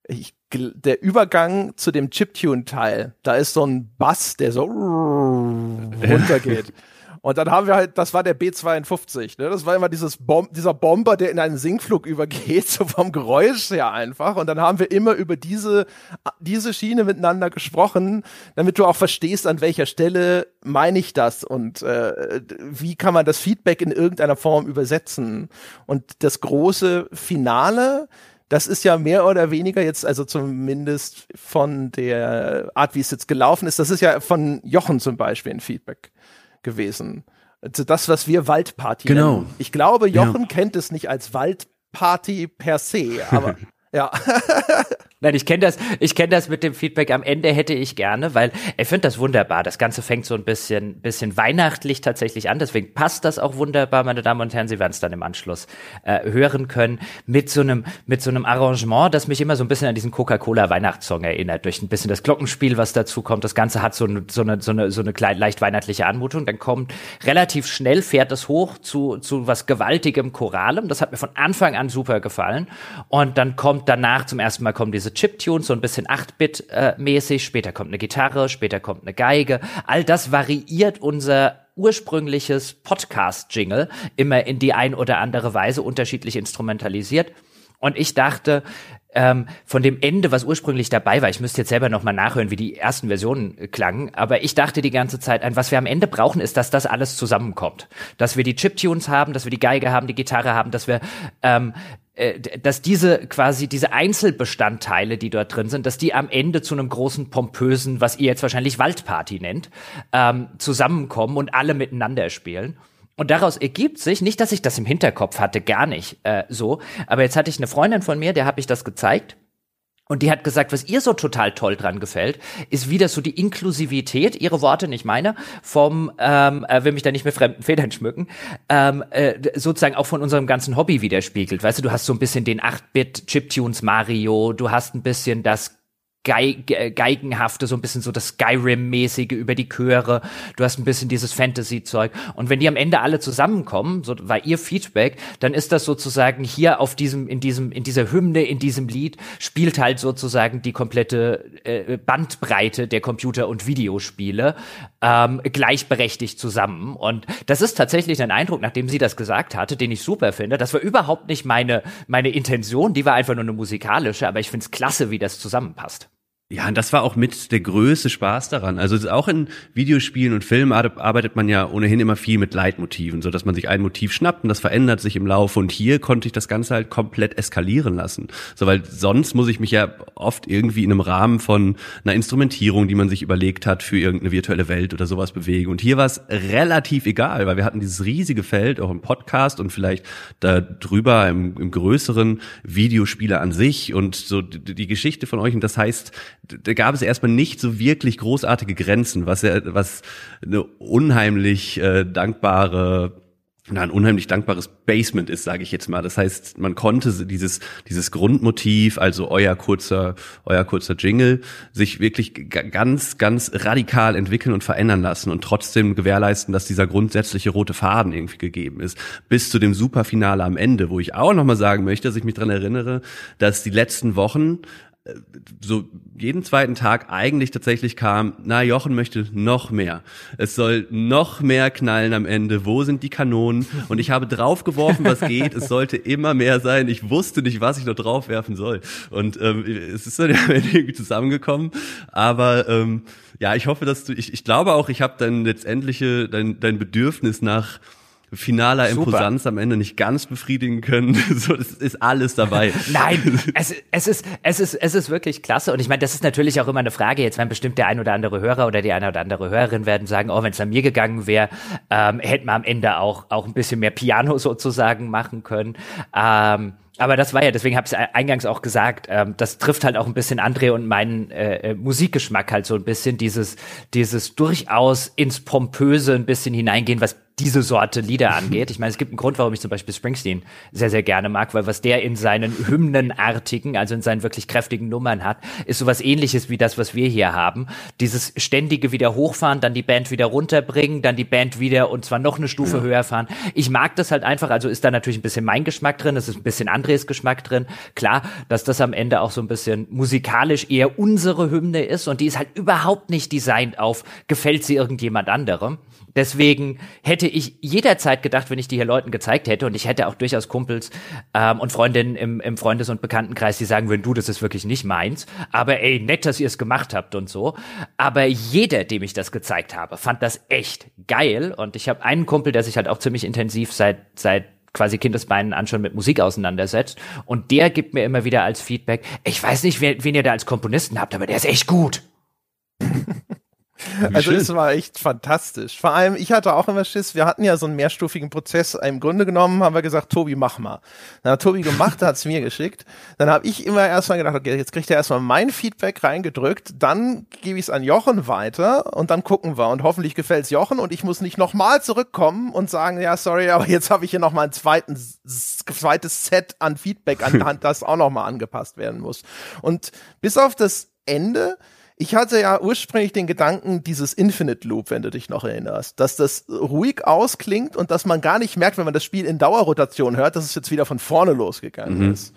ich, der Übergang zu dem Chiptune-Teil, da ist so ein Bass, der so runtergeht. *laughs* Und dann haben wir halt, das war der B52, ne? Das war immer dieses Bom dieser Bomber, der in einen Sinkflug *laughs* übergeht, so vom Geräusch her einfach. Und dann haben wir immer über diese, diese Schiene miteinander gesprochen, damit du auch verstehst, an welcher Stelle meine ich das und äh, wie kann man das Feedback in irgendeiner Form übersetzen. Und das große Finale, das ist ja mehr oder weniger jetzt, also zumindest von der Art, wie es jetzt gelaufen ist, das ist ja von Jochen zum Beispiel ein Feedback gewesen. Also das, was wir Waldparty genau. nennen. Ich glaube, Jochen ja. kennt es nicht als Waldparty per se, aber *laughs* ja. *laughs* Nein, ich kenne das, ich kenne das mit dem Feedback am Ende hätte ich gerne, weil ich finde das wunderbar. Das Ganze fängt so ein bisschen, bisschen weihnachtlich tatsächlich an. Deswegen passt das auch wunderbar, meine Damen und Herren. Sie werden es dann im Anschluss äh, hören können mit so einem, mit so einem Arrangement, das mich immer so ein bisschen an diesen Coca-Cola Weihnachtssong erinnert. Durch ein bisschen das Glockenspiel, was dazu kommt. Das Ganze hat so eine, so eine, so eine, so eine klein, leicht weihnachtliche Anmutung. Dann kommt relativ schnell fährt es hoch zu, zu was gewaltigem Choralem. Das hat mir von Anfang an super gefallen. Und dann kommt danach zum ersten Mal kommen diese Chiptunes, so ein bisschen 8-Bit-mäßig, äh, später kommt eine Gitarre, später kommt eine Geige. All das variiert unser ursprüngliches Podcast-Jingle immer in die ein oder andere Weise unterschiedlich instrumentalisiert. Und ich dachte, ähm, von dem Ende, was ursprünglich dabei war, ich müsste jetzt selber nochmal nachhören, wie die ersten Versionen klangen, aber ich dachte die ganze Zeit, ein, was wir am Ende brauchen, ist, dass das alles zusammenkommt. Dass wir die Chiptunes haben, dass wir die Geige haben, die Gitarre haben, dass wir ähm, äh, dass diese quasi diese Einzelbestandteile, die dort drin sind, dass die am Ende zu einem großen pompösen, was ihr jetzt wahrscheinlich Waldparty nennt, ähm, zusammenkommen und alle miteinander spielen. Und daraus ergibt sich, nicht, dass ich das im Hinterkopf hatte, gar nicht äh, so, aber jetzt hatte ich eine Freundin von mir, der habe ich das gezeigt und die hat gesagt, was ihr so total toll dran gefällt, ist wieder so die Inklusivität, ihre Worte, nicht meine, vom, ähm, äh, will mich da nicht mit fremden Federn schmücken, ähm, äh, sozusagen auch von unserem ganzen Hobby widerspiegelt. Weißt du, du hast so ein bisschen den 8-Bit-Chiptunes Mario, du hast ein bisschen das Geigenhafte, so ein bisschen so das Skyrim-mäßige über die Chöre. Du hast ein bisschen dieses Fantasy-Zeug. Und wenn die am Ende alle zusammenkommen, so war ihr Feedback, dann ist das sozusagen hier auf diesem, in diesem, in dieser Hymne, in diesem Lied, spielt halt sozusagen die komplette äh, Bandbreite der Computer- und Videospiele ähm, gleichberechtigt zusammen. Und das ist tatsächlich ein Eindruck, nachdem sie das gesagt hatte, den ich super finde. Das war überhaupt nicht meine, meine Intention, die war einfach nur eine musikalische, aber ich finde es klasse, wie das zusammenpasst. Ja, und das war auch mit der größte Spaß daran. Also auch in Videospielen und Filmen arbeitet man ja ohnehin immer viel mit Leitmotiven, so dass man sich ein Motiv schnappt und das verändert sich im Laufe. Und hier konnte ich das Ganze halt komplett eskalieren lassen. So, weil sonst muss ich mich ja oft irgendwie in einem Rahmen von einer Instrumentierung, die man sich überlegt hat, für irgendeine virtuelle Welt oder sowas bewegen. Und hier war es relativ egal, weil wir hatten dieses riesige Feld, auch im Podcast und vielleicht da drüber im, im größeren Videospieler an sich und so die, die Geschichte von euch. Und das heißt, da gab es erstmal nicht so wirklich großartige Grenzen, was ja, was eine unheimlich äh, dankbare na, ein unheimlich dankbares Basement ist, sage ich jetzt mal. Das heißt, man konnte dieses dieses Grundmotiv, also euer kurzer euer kurzer Jingle, sich wirklich ganz ganz radikal entwickeln und verändern lassen und trotzdem gewährleisten, dass dieser grundsätzliche rote Faden irgendwie gegeben ist, bis zu dem Superfinale am Ende, wo ich auch noch mal sagen möchte, dass ich mich dran erinnere, dass die letzten Wochen so jeden zweiten Tag eigentlich tatsächlich kam, na, Jochen möchte noch mehr. Es soll noch mehr knallen am Ende. Wo sind die Kanonen? Und ich habe draufgeworfen, was geht. Es sollte immer mehr sein. Ich wusste nicht, was ich noch draufwerfen soll. Und ähm, es ist dann *laughs* ja irgendwie zusammengekommen. Aber ähm, ja, ich hoffe, dass du, ich, ich glaube auch, ich habe dann letztendliche, dein, dein Bedürfnis nach finaler Super. Imposanz am Ende nicht ganz befriedigen können. *laughs* so, das ist alles dabei. *laughs* Nein, es, es ist, es ist, es ist wirklich klasse. Und ich meine, das ist natürlich auch immer eine Frage. Jetzt werden bestimmt der ein oder andere Hörer oder die eine oder andere Hörerin werden sagen, oh, wenn es an mir gegangen wäre, ähm, hätten wir am Ende auch, auch ein bisschen mehr Piano *laughs* sozusagen machen können. Ähm, aber das war ja, deswegen habe ich eingangs auch gesagt, ähm, das trifft halt auch ein bisschen André und meinen äh, äh, Musikgeschmack halt so ein bisschen, dieses, dieses durchaus ins Pompöse ein bisschen hineingehen, was diese *laughs* Sorte Lieder angeht. Ich meine, es gibt einen Grund, warum ich zum Beispiel Springsteen sehr, sehr gerne mag, weil was der in seinen Hymnenartigen, also in seinen wirklich kräftigen Nummern hat, ist sowas ähnliches wie das, was wir hier haben. Dieses ständige wieder hochfahren, dann die Band wieder runterbringen, dann die Band wieder und zwar noch eine Stufe ja. höher fahren. Ich mag das halt einfach, also ist da natürlich ein bisschen mein Geschmack drin, es ist ein bisschen Andres Geschmack drin. Klar, dass das am Ende auch so ein bisschen musikalisch eher unsere Hymne ist und die ist halt überhaupt nicht designt auf, gefällt sie irgendjemand anderem. Deswegen hätte ich jederzeit gedacht, wenn ich die hier Leuten gezeigt hätte, und ich hätte auch durchaus Kumpels ähm, und Freundinnen im, im Freundes- und Bekanntenkreis, die sagen würden, du, das ist wirklich nicht meins, aber ey, nett, dass ihr es gemacht habt und so. Aber jeder, dem ich das gezeigt habe, fand das echt geil. Und ich habe einen Kumpel, der sich halt auch ziemlich intensiv seit, seit quasi Kindesbeinen an schon mit Musik auseinandersetzt. Und der gibt mir immer wieder als Feedback, ich weiß nicht, wen, wen ihr da als Komponisten habt, aber der ist echt gut. Also es war echt fantastisch. Vor allem, ich hatte auch immer Schiss, wir hatten ja so einen mehrstufigen Prozess. Im Grunde genommen haben wir gesagt, Tobi, mach mal. Dann hat Tobi gemacht, hat es mir geschickt. Dann habe ich immer erstmal gedacht, okay, jetzt kriegt er erstmal mein Feedback reingedrückt, dann gebe ich es an Jochen weiter und dann gucken wir. Und hoffentlich gefällt es Jochen und ich muss nicht nochmal zurückkommen und sagen, ja, sorry, aber jetzt habe ich hier nochmal ein zweiten, zweites Set an Feedback an Hand, *laughs* das auch nochmal angepasst werden muss. Und bis auf das Ende ich hatte ja ursprünglich den Gedanken, dieses Infinite Loop, wenn du dich noch erinnerst, dass das ruhig ausklingt und dass man gar nicht merkt, wenn man das Spiel in Dauerrotation hört, dass es jetzt wieder von vorne losgegangen mhm. ist.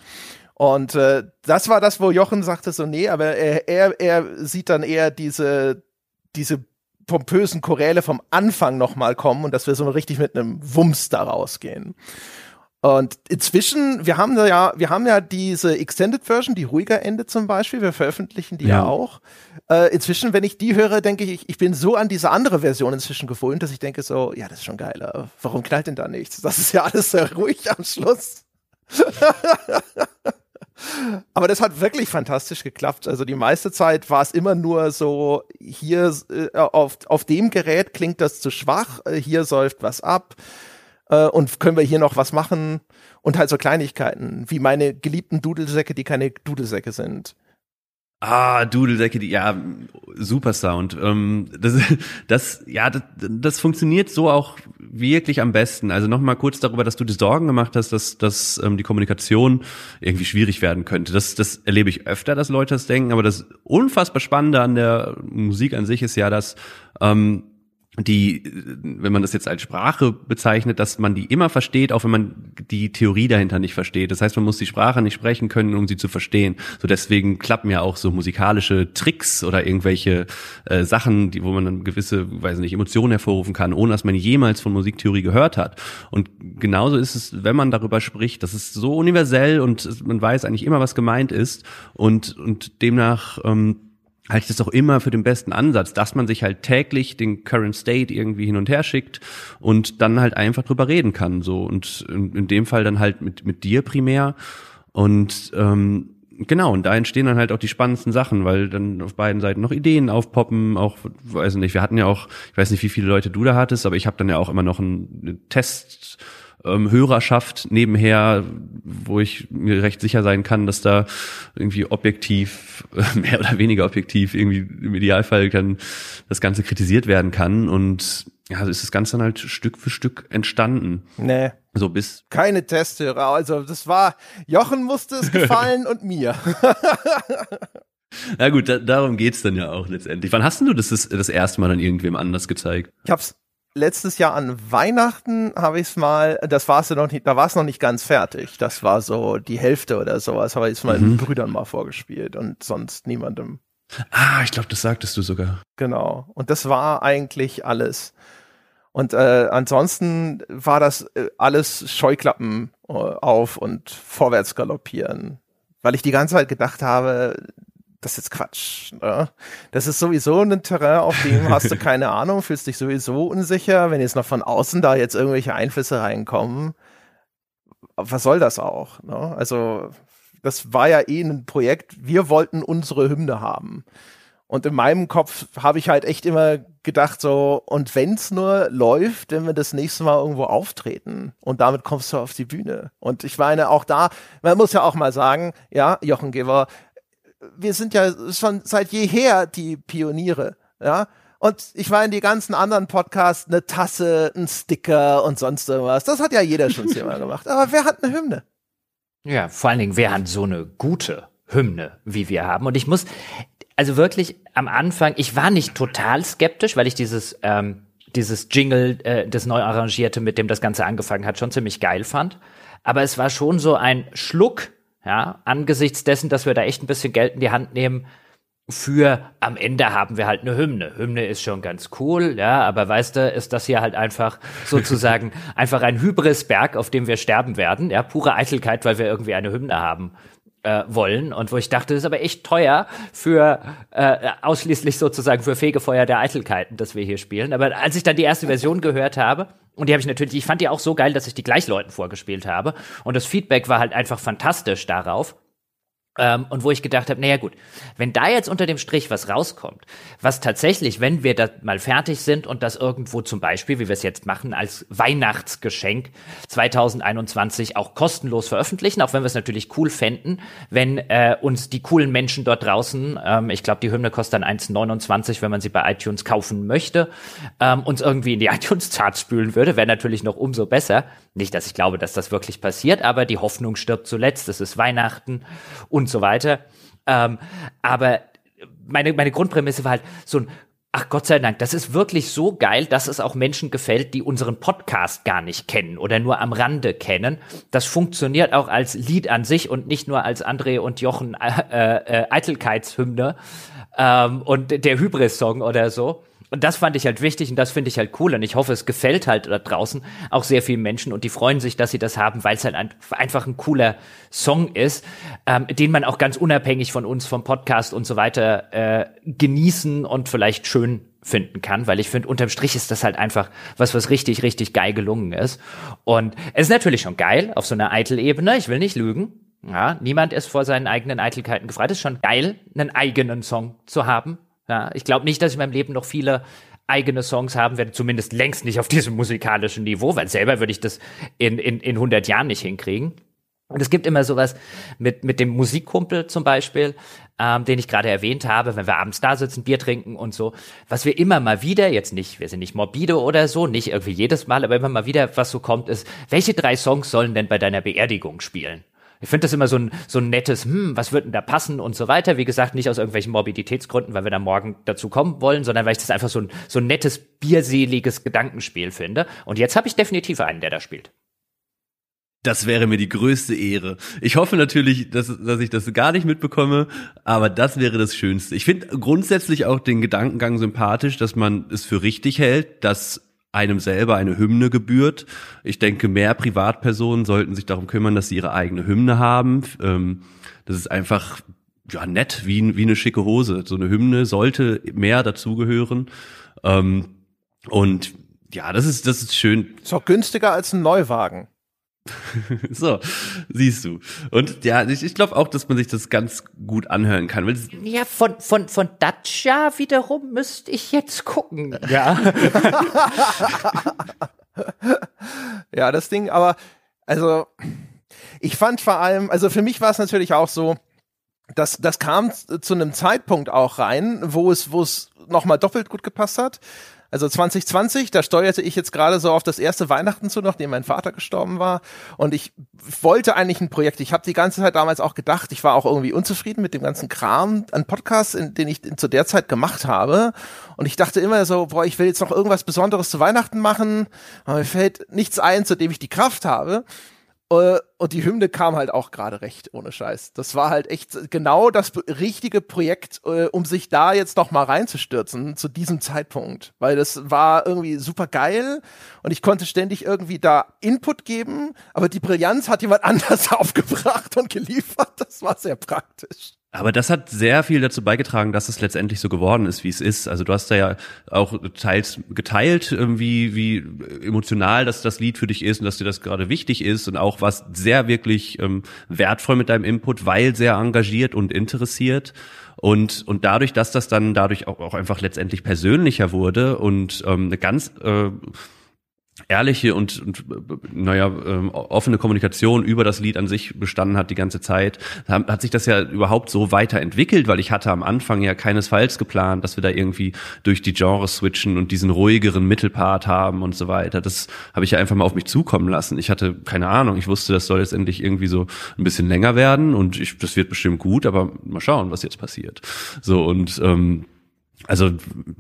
Und äh, das war das, wo Jochen sagte so, nee, aber er, er, er sieht dann eher diese, diese pompösen Choräle vom Anfang nochmal kommen und dass wir so richtig mit einem Wumms da rausgehen. Und inzwischen, wir haben ja, wir haben ja diese Extended Version, die ruhiger Ende zum Beispiel, wir veröffentlichen die ja, ja auch. Äh, inzwischen, wenn ich die höre, denke ich, ich bin so an diese andere Version inzwischen gewöhnt, dass ich denke so, ja, das ist schon geiler. Warum knallt denn da nichts? Das ist ja alles sehr ruhig am Schluss. *laughs* Aber das hat wirklich fantastisch geklappt. Also die meiste Zeit war es immer nur so, hier äh, auf, auf dem Gerät klingt das zu schwach, äh, hier säuft was ab äh, und können wir hier noch was machen und halt so Kleinigkeiten, wie meine geliebten Dudelsäcke, die keine Dudelsäcke sind. Ah, Dudelsäcke, die, ja, super Sound. Ähm, das, das, ja, das, das funktioniert so auch wirklich am besten. Also nochmal kurz darüber, dass du dir Sorgen gemacht hast, dass, dass ähm, die Kommunikation irgendwie schwierig werden könnte. Das, das erlebe ich öfter, dass Leute das denken, aber das unfassbar Spannende an der Musik an sich ist ja, dass ähm, die, wenn man das jetzt als Sprache bezeichnet, dass man die immer versteht, auch wenn man die Theorie dahinter nicht versteht. Das heißt, man muss die Sprache nicht sprechen können, um sie zu verstehen. So deswegen klappen ja auch so musikalische Tricks oder irgendwelche äh, Sachen, die, wo man dann gewisse, weiß nicht, Emotionen hervorrufen kann, ohne dass man jemals von Musiktheorie gehört hat. Und genauso ist es, wenn man darüber spricht, das ist so universell und man weiß eigentlich immer, was gemeint ist und, und demnach, ähm, halte ich das auch immer für den besten Ansatz, dass man sich halt täglich den Current State irgendwie hin und her schickt und dann halt einfach drüber reden kann. So und in, in dem Fall dann halt mit mit dir primär und ähm, Genau, und da entstehen dann halt auch die spannendsten Sachen, weil dann auf beiden Seiten noch Ideen aufpoppen, auch, weiß nicht, wir hatten ja auch, ich weiß nicht, wie viele Leute du da hattest, aber ich habe dann ja auch immer noch einen Test ähm, Hörerschaft nebenher, wo ich mir recht sicher sein kann, dass da irgendwie objektiv, *laughs* mehr oder weniger objektiv, irgendwie im Idealfall dann das Ganze kritisiert werden kann. Und ja, so ist das Ganze dann halt Stück für Stück entstanden. Nee. So bis. Keine Testhörer. Also das war, Jochen musste es gefallen *laughs* und mir. Na gut, da, darum geht's dann ja auch letztendlich. Wann hast du das das erste Mal dann irgendwem anders gezeigt? Ich hab's letztes Jahr an Weihnachten habe ich es mal, das war es noch nicht, da war es noch nicht ganz fertig. Das war so die Hälfte oder sowas, habe ich es meinen mhm. Brüdern mal vorgespielt und sonst niemandem. Ah, ich glaube, das sagtest du sogar. Genau. Und das war eigentlich alles. Und äh, ansonsten war das äh, alles Scheuklappen äh, auf und vorwärts galoppieren. Weil ich die ganze Zeit gedacht habe, das ist Quatsch. Ne? Das ist sowieso ein Terrain, auf dem hast du *laughs* keine Ahnung, fühlst dich sowieso unsicher. Wenn jetzt noch von außen da jetzt irgendwelche Einflüsse reinkommen, was soll das auch? Ne? Also, das war ja eh ein Projekt. Wir wollten unsere Hymne haben. Und in meinem Kopf habe ich halt echt immer gedacht, so, und wenn's nur läuft, wenn wir das nächste Mal irgendwo auftreten und damit kommst du auf die Bühne. Und ich meine, auch da, man muss ja auch mal sagen, ja, Jochen Geber, wir sind ja schon seit jeher die Pioniere, ja. Und ich meine, die ganzen anderen Podcasts, eine Tasse, ein Sticker und sonst irgendwas, das hat ja jeder schon *laughs* zehnmal gemacht. Aber wer hat eine Hymne? Ja, vor allen Dingen, wer hat so eine gute Hymne, wie wir haben? Und ich muss, also wirklich am Anfang, ich war nicht total skeptisch, weil ich dieses, ähm, dieses Jingle, äh, das neu arrangierte, mit dem das Ganze angefangen hat, schon ziemlich geil fand. Aber es war schon so ein Schluck, ja, angesichts dessen, dass wir da echt ein bisschen Geld in die Hand nehmen, für am Ende haben wir halt eine Hymne. Hymne ist schon ganz cool, ja, aber weißt du, ist das hier halt einfach *laughs* sozusagen einfach ein Hybrisberg, auf dem wir sterben werden, ja, pure Eitelkeit, weil wir irgendwie eine Hymne haben äh, wollen und wo ich dachte, das ist aber echt teuer für äh, ausschließlich sozusagen für Fegefeuer der Eitelkeiten, dass wir hier spielen. Aber als ich dann die erste Version gehört habe, und die habe ich natürlich, ich fand die auch so geil, dass ich die gleich Leuten vorgespielt habe. Und das Feedback war halt einfach fantastisch darauf. Ähm, und wo ich gedacht habe, naja gut, wenn da jetzt unter dem Strich was rauskommt, was tatsächlich, wenn wir da mal fertig sind und das irgendwo zum Beispiel, wie wir es jetzt machen, als Weihnachtsgeschenk 2021 auch kostenlos veröffentlichen, auch wenn wir es natürlich cool fänden, wenn äh, uns die coolen Menschen dort draußen, ähm, ich glaube, die Hymne kostet dann 1,29, wenn man sie bei iTunes kaufen möchte, ähm, uns irgendwie in die *laughs* iTunes-Charts spülen würde, wäre natürlich noch umso besser. Nicht, dass ich glaube, dass das wirklich passiert, aber die Hoffnung stirbt zuletzt. Es ist Weihnachten und so weiter. Ähm, aber meine, meine Grundprämisse war halt so ein Ach Gott sei Dank, das ist wirklich so geil, dass es auch Menschen gefällt, die unseren Podcast gar nicht kennen oder nur am Rande kennen. Das funktioniert auch als Lied an sich und nicht nur als André und Jochen äh, äh, Eitelkeitshymne ähm, und der Hybris-Song oder so. Und das fand ich halt wichtig und das finde ich halt cool und ich hoffe, es gefällt halt da draußen auch sehr vielen Menschen und die freuen sich, dass sie das haben, weil es halt ein, einfach ein cooler Song ist, ähm, den man auch ganz unabhängig von uns, vom Podcast und so weiter äh, genießen und vielleicht schön finden kann, weil ich finde, unterm Strich ist das halt einfach was, was richtig, richtig geil gelungen ist. Und es ist natürlich schon geil auf so einer Eitel-Ebene, ich will nicht lügen. Ja, niemand ist vor seinen eigenen Eitelkeiten gefreit. Es ist schon geil, einen eigenen Song zu haben, ja, ich glaube nicht, dass ich in meinem Leben noch viele eigene Songs haben werde, zumindest längst nicht auf *laughs* diesem musikalischen Niveau, weil selber würde ich das in, in, in 100 Jahren nicht hinkriegen. Und es gibt immer sowas mit, mit dem Musikkumpel zum Beispiel, ähm, den ich gerade erwähnt habe, wenn wir abends da sitzen, Bier trinken und so, was wir immer mal wieder, jetzt nicht, wir sind nicht morbide oder so, nicht irgendwie jedes Mal, aber immer mal wieder, was so kommt, ist, welche drei Songs sollen denn bei deiner Beerdigung spielen? Ich finde das immer so ein, so ein nettes, hm, was wird denn da passen und so weiter. Wie gesagt, nicht aus irgendwelchen Morbiditätsgründen, weil wir da morgen dazu kommen wollen, sondern weil ich das einfach so ein, so ein nettes, bierseliges Gedankenspiel finde. Und jetzt habe ich definitiv einen, der da spielt. Das wäre mir die größte Ehre. Ich hoffe natürlich, dass, dass ich das gar nicht mitbekomme, aber das wäre das Schönste. Ich finde grundsätzlich auch den Gedankengang sympathisch, dass man es für richtig hält, dass einem selber eine Hymne gebührt. Ich denke, mehr Privatpersonen sollten sich darum kümmern, dass sie ihre eigene Hymne haben. Ähm, das ist einfach ja nett, wie, wie eine schicke Hose. So eine Hymne sollte mehr dazugehören. Ähm, und ja, das ist, das ist schön. Ist auch günstiger als ein Neuwagen. *laughs* so, siehst du. Und ja, ich, ich glaube auch, dass man sich das ganz gut anhören kann. ja, von, von, von Dacia wiederum müsste ich jetzt gucken. Ja. *laughs* ja, das Ding, aber, also, ich fand vor allem, also für mich war es natürlich auch so, dass das kam zu einem Zeitpunkt auch rein, wo es, wo es nochmal doppelt gut gepasst hat. Also 2020, da steuerte ich jetzt gerade so auf das erste Weihnachten zu, nachdem mein Vater gestorben war. Und ich wollte eigentlich ein Projekt. Ich habe die ganze Zeit damals auch gedacht, ich war auch irgendwie unzufrieden mit dem ganzen Kram an Podcasts, in, den ich zu der Zeit gemacht habe. Und ich dachte immer so, boah, ich will jetzt noch irgendwas Besonderes zu Weihnachten machen. Aber mir fällt nichts ein, zu dem ich die Kraft habe. Äh, und die Hymne kam halt auch gerade recht, ohne Scheiß. Das war halt echt genau das richtige Projekt, äh, um sich da jetzt noch mal reinzustürzen zu diesem Zeitpunkt. Weil das war irgendwie super geil und ich konnte ständig irgendwie da Input geben, aber die Brillanz hat jemand *laughs* anders *laughs* aufgebracht und geliefert. Das war sehr praktisch. Aber das hat sehr viel dazu beigetragen, dass es letztendlich so geworden ist, wie es ist. Also du hast da ja auch teils geteilt, ähm, wie, wie emotional das, das Lied für dich ist und dass dir das gerade wichtig ist und auch was sehr wirklich ähm, wertvoll mit deinem Input, weil sehr engagiert und interessiert. Und, und dadurch, dass das dann dadurch auch, auch einfach letztendlich persönlicher wurde und ähm, eine ganz äh, ehrliche und, und naja, ähm, offene Kommunikation über das Lied an sich bestanden hat die ganze Zeit, hat sich das ja überhaupt so weiterentwickelt, weil ich hatte am Anfang ja keinesfalls geplant, dass wir da irgendwie durch die Genres switchen und diesen ruhigeren Mittelpart haben und so weiter. Das habe ich ja einfach mal auf mich zukommen lassen. Ich hatte keine Ahnung, ich wusste, das soll jetzt endlich irgendwie so ein bisschen länger werden und ich, das wird bestimmt gut, aber mal schauen, was jetzt passiert. So und ähm, also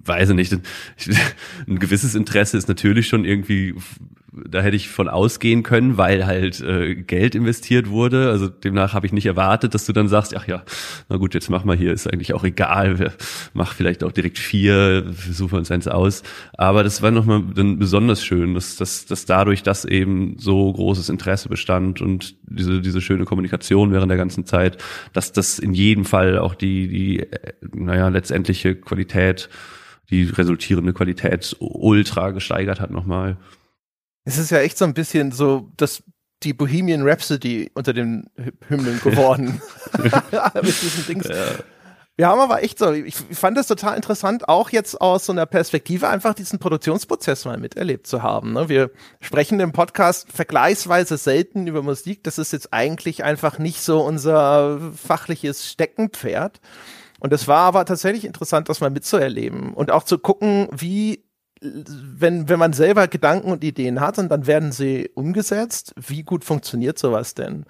weiß ich nicht, *laughs* ein gewisses Interesse ist natürlich schon irgendwie da hätte ich von ausgehen können, weil halt äh, Geld investiert wurde. Also demnach habe ich nicht erwartet, dass du dann sagst, ach ja, na gut, jetzt mach mal hier, ist eigentlich auch egal, wir mach vielleicht auch direkt vier, wir suchen uns eins aus. Aber das war nochmal dann besonders schön, dass, dass, dass dadurch, dass eben so großes Interesse bestand und diese, diese schöne Kommunikation während der ganzen Zeit, dass das in jedem Fall auch die, die, äh, naja, letztendliche Qualität, die resultierende Qualität ultra gesteigert hat nochmal. Es ist ja echt so ein bisschen so, dass die Bohemian Rhapsody unter den Hymnen *laughs* geworden. *laughs* Mit diesen Dings. Ja. Wir haben aber echt so, ich fand das total interessant, auch jetzt aus so einer Perspektive einfach diesen Produktionsprozess mal miterlebt zu haben. Ne? Wir sprechen im Podcast vergleichsweise selten über Musik. Das ist jetzt eigentlich einfach nicht so unser fachliches Steckenpferd. Und es war aber tatsächlich interessant, das mal mitzuerleben und auch zu gucken, wie wenn, wenn man selber Gedanken und Ideen hat und dann werden sie umgesetzt, wie gut funktioniert sowas denn?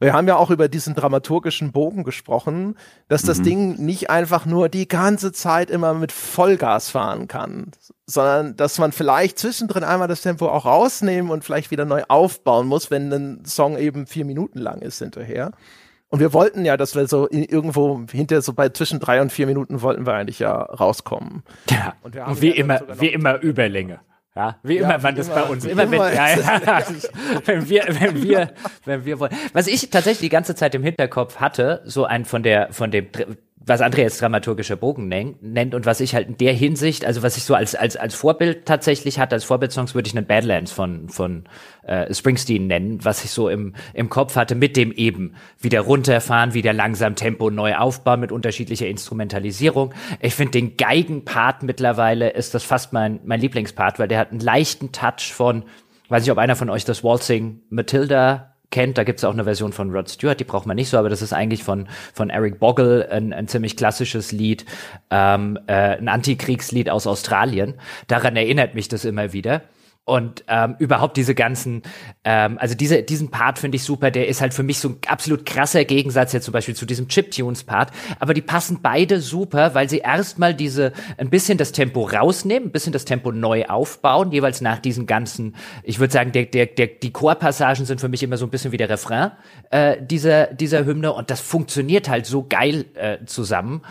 Wir haben ja auch über diesen dramaturgischen Bogen gesprochen, dass das mhm. Ding nicht einfach nur die ganze Zeit immer mit Vollgas fahren kann, sondern dass man vielleicht zwischendrin einmal das Tempo auch rausnehmen und vielleicht wieder neu aufbauen muss, wenn ein Song eben vier Minuten lang ist hinterher. Und wir wollten ja, dass wir so irgendwo hinter so bei zwischen drei und vier Minuten wollten wir eigentlich ja rauskommen. Ja. Und, und wie ja immer, wie immer Überlänge. Ja, wie ja, immer man das bei uns immer, immer wenn, ja, ja, *laughs* *laughs* wenn wir, wenn wir, wenn wir wollen. Was ich tatsächlich die ganze Zeit im Hinterkopf hatte, so ein von der, von dem was André jetzt dramaturgischer Bogen nennt und was ich halt in der Hinsicht, also was ich so als als als Vorbild tatsächlich hatte, als Vorbildsongs würde ich einen Badlands von von äh, Springsteen nennen, was ich so im im Kopf hatte mit dem eben wieder runterfahren, wieder langsam Tempo neu aufbauen mit unterschiedlicher Instrumentalisierung. Ich finde den Geigenpart mittlerweile ist das fast mein mein Lieblingspart, weil der hat einen leichten Touch von weiß ich, ob einer von euch das Waltzing Matilda kennt, da gibt es auch eine Version von Rod Stewart, die braucht man nicht so, aber das ist eigentlich von, von Eric Bogle ein, ein ziemlich klassisches Lied, ähm, äh, ein Antikriegslied aus Australien. Daran erinnert mich das immer wieder. Und ähm, überhaupt diese ganzen, ähm, also diese, diesen Part finde ich super, der ist halt für mich so ein absolut krasser Gegensatz jetzt zum Beispiel zu diesem Chiptunes-Part. Aber die passen beide super, weil sie erstmal diese ein bisschen das Tempo rausnehmen, ein bisschen das Tempo neu aufbauen, jeweils nach diesen ganzen, ich würde sagen, der, der, der, die Chorpassagen sind für mich immer so ein bisschen wie der Refrain äh, dieser, dieser Hymne und das funktioniert halt so geil äh, zusammen.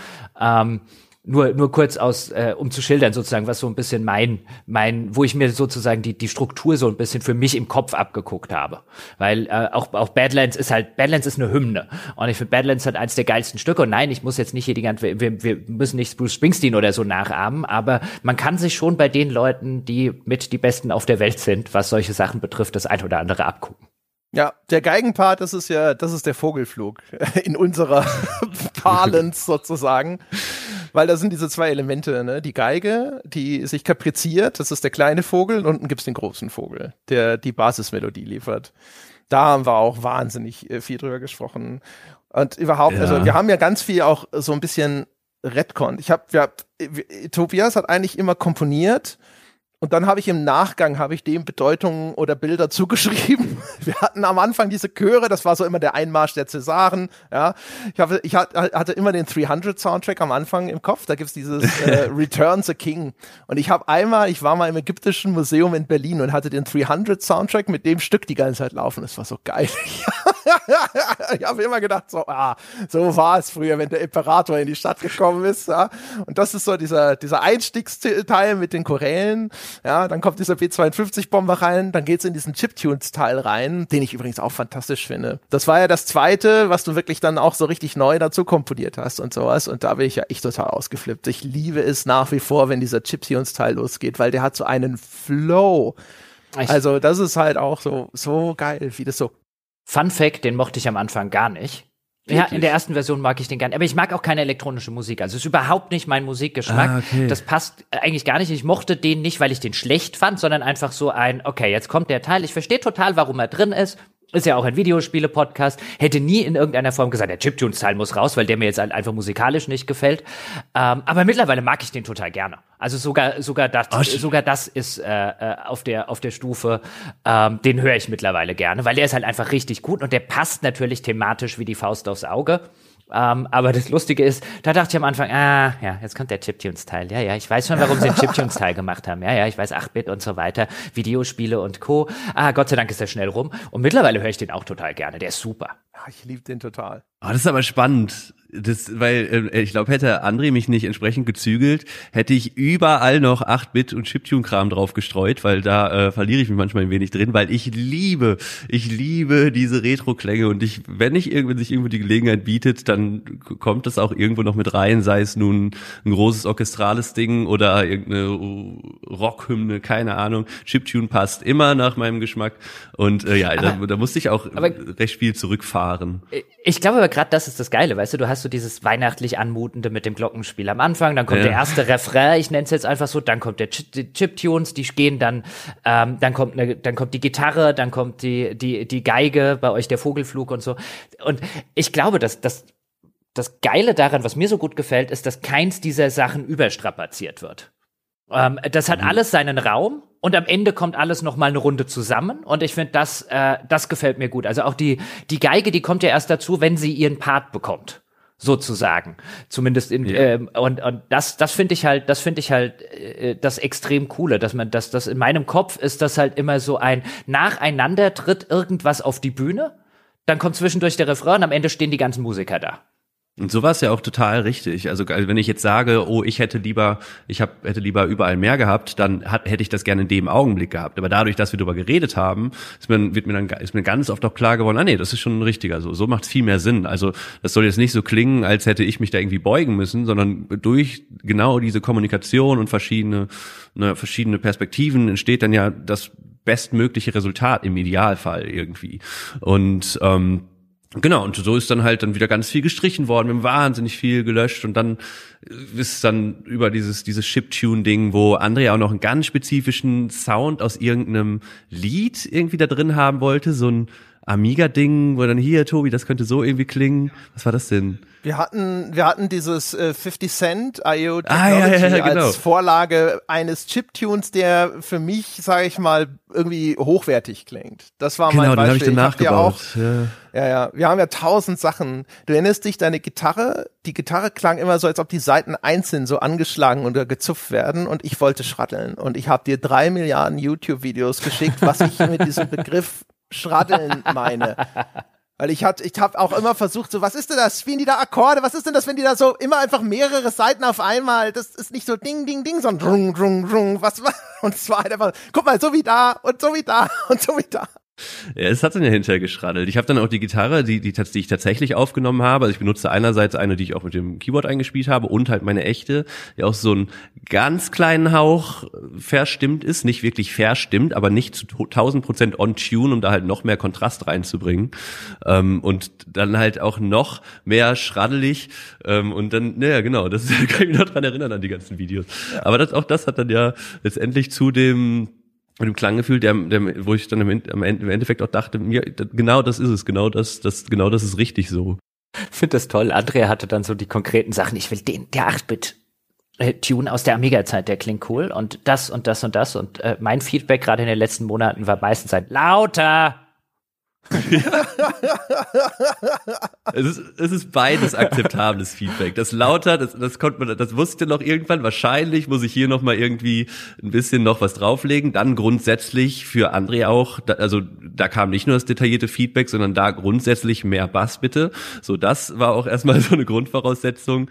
Ähm, nur nur kurz aus, äh, um zu schildern sozusagen, was so ein bisschen mein mein, wo ich mir sozusagen die die Struktur so ein bisschen für mich im Kopf abgeguckt habe, weil äh, auch auch Badlands ist halt Badlands ist eine Hymne und ich finde Badlands halt eins der geilsten Stücke und nein, ich muss jetzt nicht hier die ganze wir, wir müssen nicht Bruce Springsteen oder so nachahmen, aber man kann sich schon bei den Leuten, die mit die besten auf der Welt sind, was solche Sachen betrifft, das ein oder andere abgucken. Ja, der Geigenpart, das ist ja, das ist der Vogelflug *laughs* in unserer *laughs* Parlance sozusagen. Weil da sind diese zwei Elemente, ne? Die Geige, die sich kapriziert, das ist der kleine Vogel, und unten gibt's den großen Vogel, der die Basismelodie liefert. Da haben wir auch wahnsinnig äh, viel drüber gesprochen. Und überhaupt, ja. also wir haben ja ganz viel auch so ein bisschen Redcon. Ich habe, ja, Tobias hat eigentlich immer komponiert und dann habe ich im Nachgang habe ich dem Bedeutungen oder Bilder *laughs* zugeschrieben. Wir hatten am Anfang diese Chöre, das war so immer der Einmarsch der Cäsaren. Ja, ich, habe, ich hatte immer den 300 Soundtrack am Anfang im Kopf. Da gibt's dieses *laughs* äh, Return the King. Und ich habe einmal, ich war mal im Ägyptischen Museum in Berlin und hatte den 300 Soundtrack mit dem Stück die ganze Zeit laufen. Das war so geil. *laughs* ich habe immer gedacht, so, ah, so war es früher, wenn der Imperator in die Stadt gekommen ist. Ja. Und das ist so dieser dieser Einstiegsteil mit den Chorälen. Ja, dann kommt dieser B-52-Bomber rein, dann geht's in diesen Chiptunes-Teil rein, den ich übrigens auch fantastisch finde. Das war ja das zweite, was du wirklich dann auch so richtig neu dazu komponiert hast und sowas. Und da bin ich ja echt total ausgeflippt. Ich liebe es nach wie vor, wenn dieser Chiptunes-Teil losgeht, weil der hat so einen Flow. Also, das ist halt auch so, so geil, wie das so. Fun Fact, den mochte ich am Anfang gar nicht. Ja, in der ersten Version mag ich den gerne. Aber ich mag auch keine elektronische Musik. Also es ist überhaupt nicht mein Musikgeschmack. Ah, okay. Das passt eigentlich gar nicht. Ich mochte den nicht, weil ich den schlecht fand, sondern einfach so ein, okay, jetzt kommt der Teil. Ich verstehe total, warum er drin ist ist ja auch ein Videospiele-Podcast, hätte nie in irgendeiner Form gesagt, der Chiptunes-Teil muss raus, weil der mir jetzt einfach musikalisch nicht gefällt. Ähm, aber mittlerweile mag ich den total gerne. Also sogar sogar das oh, sogar das ist äh, äh, auf der auf der Stufe. Ähm, den höre ich mittlerweile gerne, weil der ist halt einfach richtig gut und der passt natürlich thematisch wie die Faust aufs Auge. Ähm, aber das Lustige ist, da dachte ich am Anfang, ah, ja, jetzt kommt der Chiptunes-Teil. Ja, ja, ich weiß schon, warum sie *laughs* den Chiptunes-Teil gemacht haben. Ja, ja, ich weiß 8-Bit und so weiter, Videospiele und Co. Ah, Gott sei Dank ist er schnell rum. Und mittlerweile höre ich den auch total gerne. Der ist super. Ja, ich liebe den total. Oh, das ist aber spannend. Das, weil äh, ich glaube, hätte André mich nicht entsprechend gezügelt, hätte ich überall noch 8-Bit und Chiptune-Kram drauf gestreut, weil da äh, verliere ich mich manchmal ein wenig drin, weil ich liebe, ich liebe diese Retro-Klänge und ich, wenn ich wenn sich irgendwo die Gelegenheit bietet, dann kommt das auch irgendwo noch mit rein, sei es nun ein großes orchestrales Ding oder irgendeine Rockhymne, keine Ahnung. Chiptune passt immer nach meinem Geschmack und äh, ja, aber, da, da musste ich auch recht viel zurückfahren. Ich glaube aber gerade, das ist das Geile, weißt du, du hast so dieses weihnachtlich anmutende mit dem Glockenspiel am Anfang, dann kommt ja. der erste Refrain, ich nenne es jetzt einfach so, dann kommt der Ch die Chiptunes, die gehen dann, ähm, dann kommt eine, dann kommt die Gitarre, dann kommt die die die Geige, bei euch der Vogelflug und so. Und ich glaube, dass das das Geile daran, was mir so gut gefällt, ist, dass keins dieser Sachen überstrapaziert wird. Ähm, das hat mhm. alles seinen Raum und am Ende kommt alles noch mal eine Runde zusammen und ich finde das äh, das gefällt mir gut. Also auch die die Geige, die kommt ja erst dazu, wenn sie ihren Part bekommt sozusagen zumindest in ja. ähm, und und das das finde ich halt das finde ich halt äh, das extrem coole dass man dass das in meinem Kopf ist das halt immer so ein nacheinander tritt irgendwas auf die Bühne dann kommt zwischendurch der Refrain und am Ende stehen die ganzen Musiker da und so war es ja auch total richtig. Also wenn ich jetzt sage, oh, ich hätte lieber, ich hab, hätte lieber überall mehr gehabt, dann hat, hätte ich das gerne in dem Augenblick gehabt. Aber dadurch, dass wir darüber geredet haben, ist mir, wird mir dann ist mir ganz oft auch klar geworden, ah nee, das ist schon richtiger. So, so macht es viel mehr Sinn. Also das soll jetzt nicht so klingen, als hätte ich mich da irgendwie beugen müssen, sondern durch genau diese Kommunikation und verschiedene, ne, verschiedene Perspektiven entsteht dann ja das bestmögliche Resultat im Idealfall irgendwie. Und ähm, Genau, und so ist dann halt dann wieder ganz viel gestrichen worden, wir haben wahnsinnig viel gelöscht und dann ist dann über dieses, dieses Chiptune-Ding, wo Andrea auch noch einen ganz spezifischen Sound aus irgendeinem Lied irgendwie da drin haben wollte, so ein Amiga-Ding, wo dann hier, Tobi, das könnte so irgendwie klingen. Was war das denn? Wir hatten, wir hatten dieses äh, 50 Cent IO Technology ah, ja, ja, ja, genau. als Vorlage eines Chiptunes, der für mich, sage ich mal, irgendwie hochwertig klingt. Das war genau, mein Beispiel. Genau, den habe ich dann nachgebaut. Ja, ja. ja, ja. Wir haben ja tausend Sachen. Du erinnerst dich, deine Gitarre, die Gitarre klang immer so, als ob die Seiten einzeln so angeschlagen oder gezupft werden und ich wollte schratteln. Und ich habe dir drei Milliarden YouTube-Videos geschickt, was ich mit diesem Begriff Schraddeln meine. Weil ich hatte, ich habe auch immer versucht, so, was ist denn das? Spielen die da Akkorde? Was ist denn das, wenn die da so immer einfach mehrere Seiten auf einmal, das ist nicht so ding, ding, ding, sondern drung, drung, drung, was, *laughs* und es war halt einfach, guck mal, so wie da und so wie da *laughs* und so wie da. Ja, es hat dann ja hinterher geschraddelt. Ich habe dann auch die Gitarre, die, die, die ich tatsächlich aufgenommen habe. Also ich benutze einerseits eine, die ich auch mit dem Keyboard eingespielt habe und halt meine echte, die auch so einen ganz kleinen Hauch verstimmt ist. Nicht wirklich verstimmt, aber nicht zu 1000 Prozent on tune, um da halt noch mehr Kontrast reinzubringen. Ähm, und dann halt auch noch mehr schraddelig. Ähm, und dann, naja, genau, das *laughs* kann ich mich noch dran erinnern an die ganzen Videos. Aber das, auch das hat dann ja letztendlich zu dem mit dem Klanggefühl, der, der, wo ich dann im, im Endeffekt auch dachte, mir, genau das ist es, genau das, das, genau das ist richtig so. Ich finde das toll. Andrea hatte dann so die konkreten Sachen. Ich will den, der 8-Bit. Äh, Tune aus der Amiga-Zeit, der klingt cool und das und das und das und äh, mein Feedback gerade in den letzten Monaten war meistens ein lauter, es, ist, es ist beides akzeptables Feedback. Das lauter, das, das konnte man, das wusste noch irgendwann. Wahrscheinlich muss ich hier noch mal irgendwie ein bisschen noch was drauflegen. Dann grundsätzlich für André auch, da, also da kam nicht nur das detaillierte Feedback, sondern da grundsätzlich mehr Bass bitte. So, das war auch erstmal *laughs* so eine Grundvoraussetzung.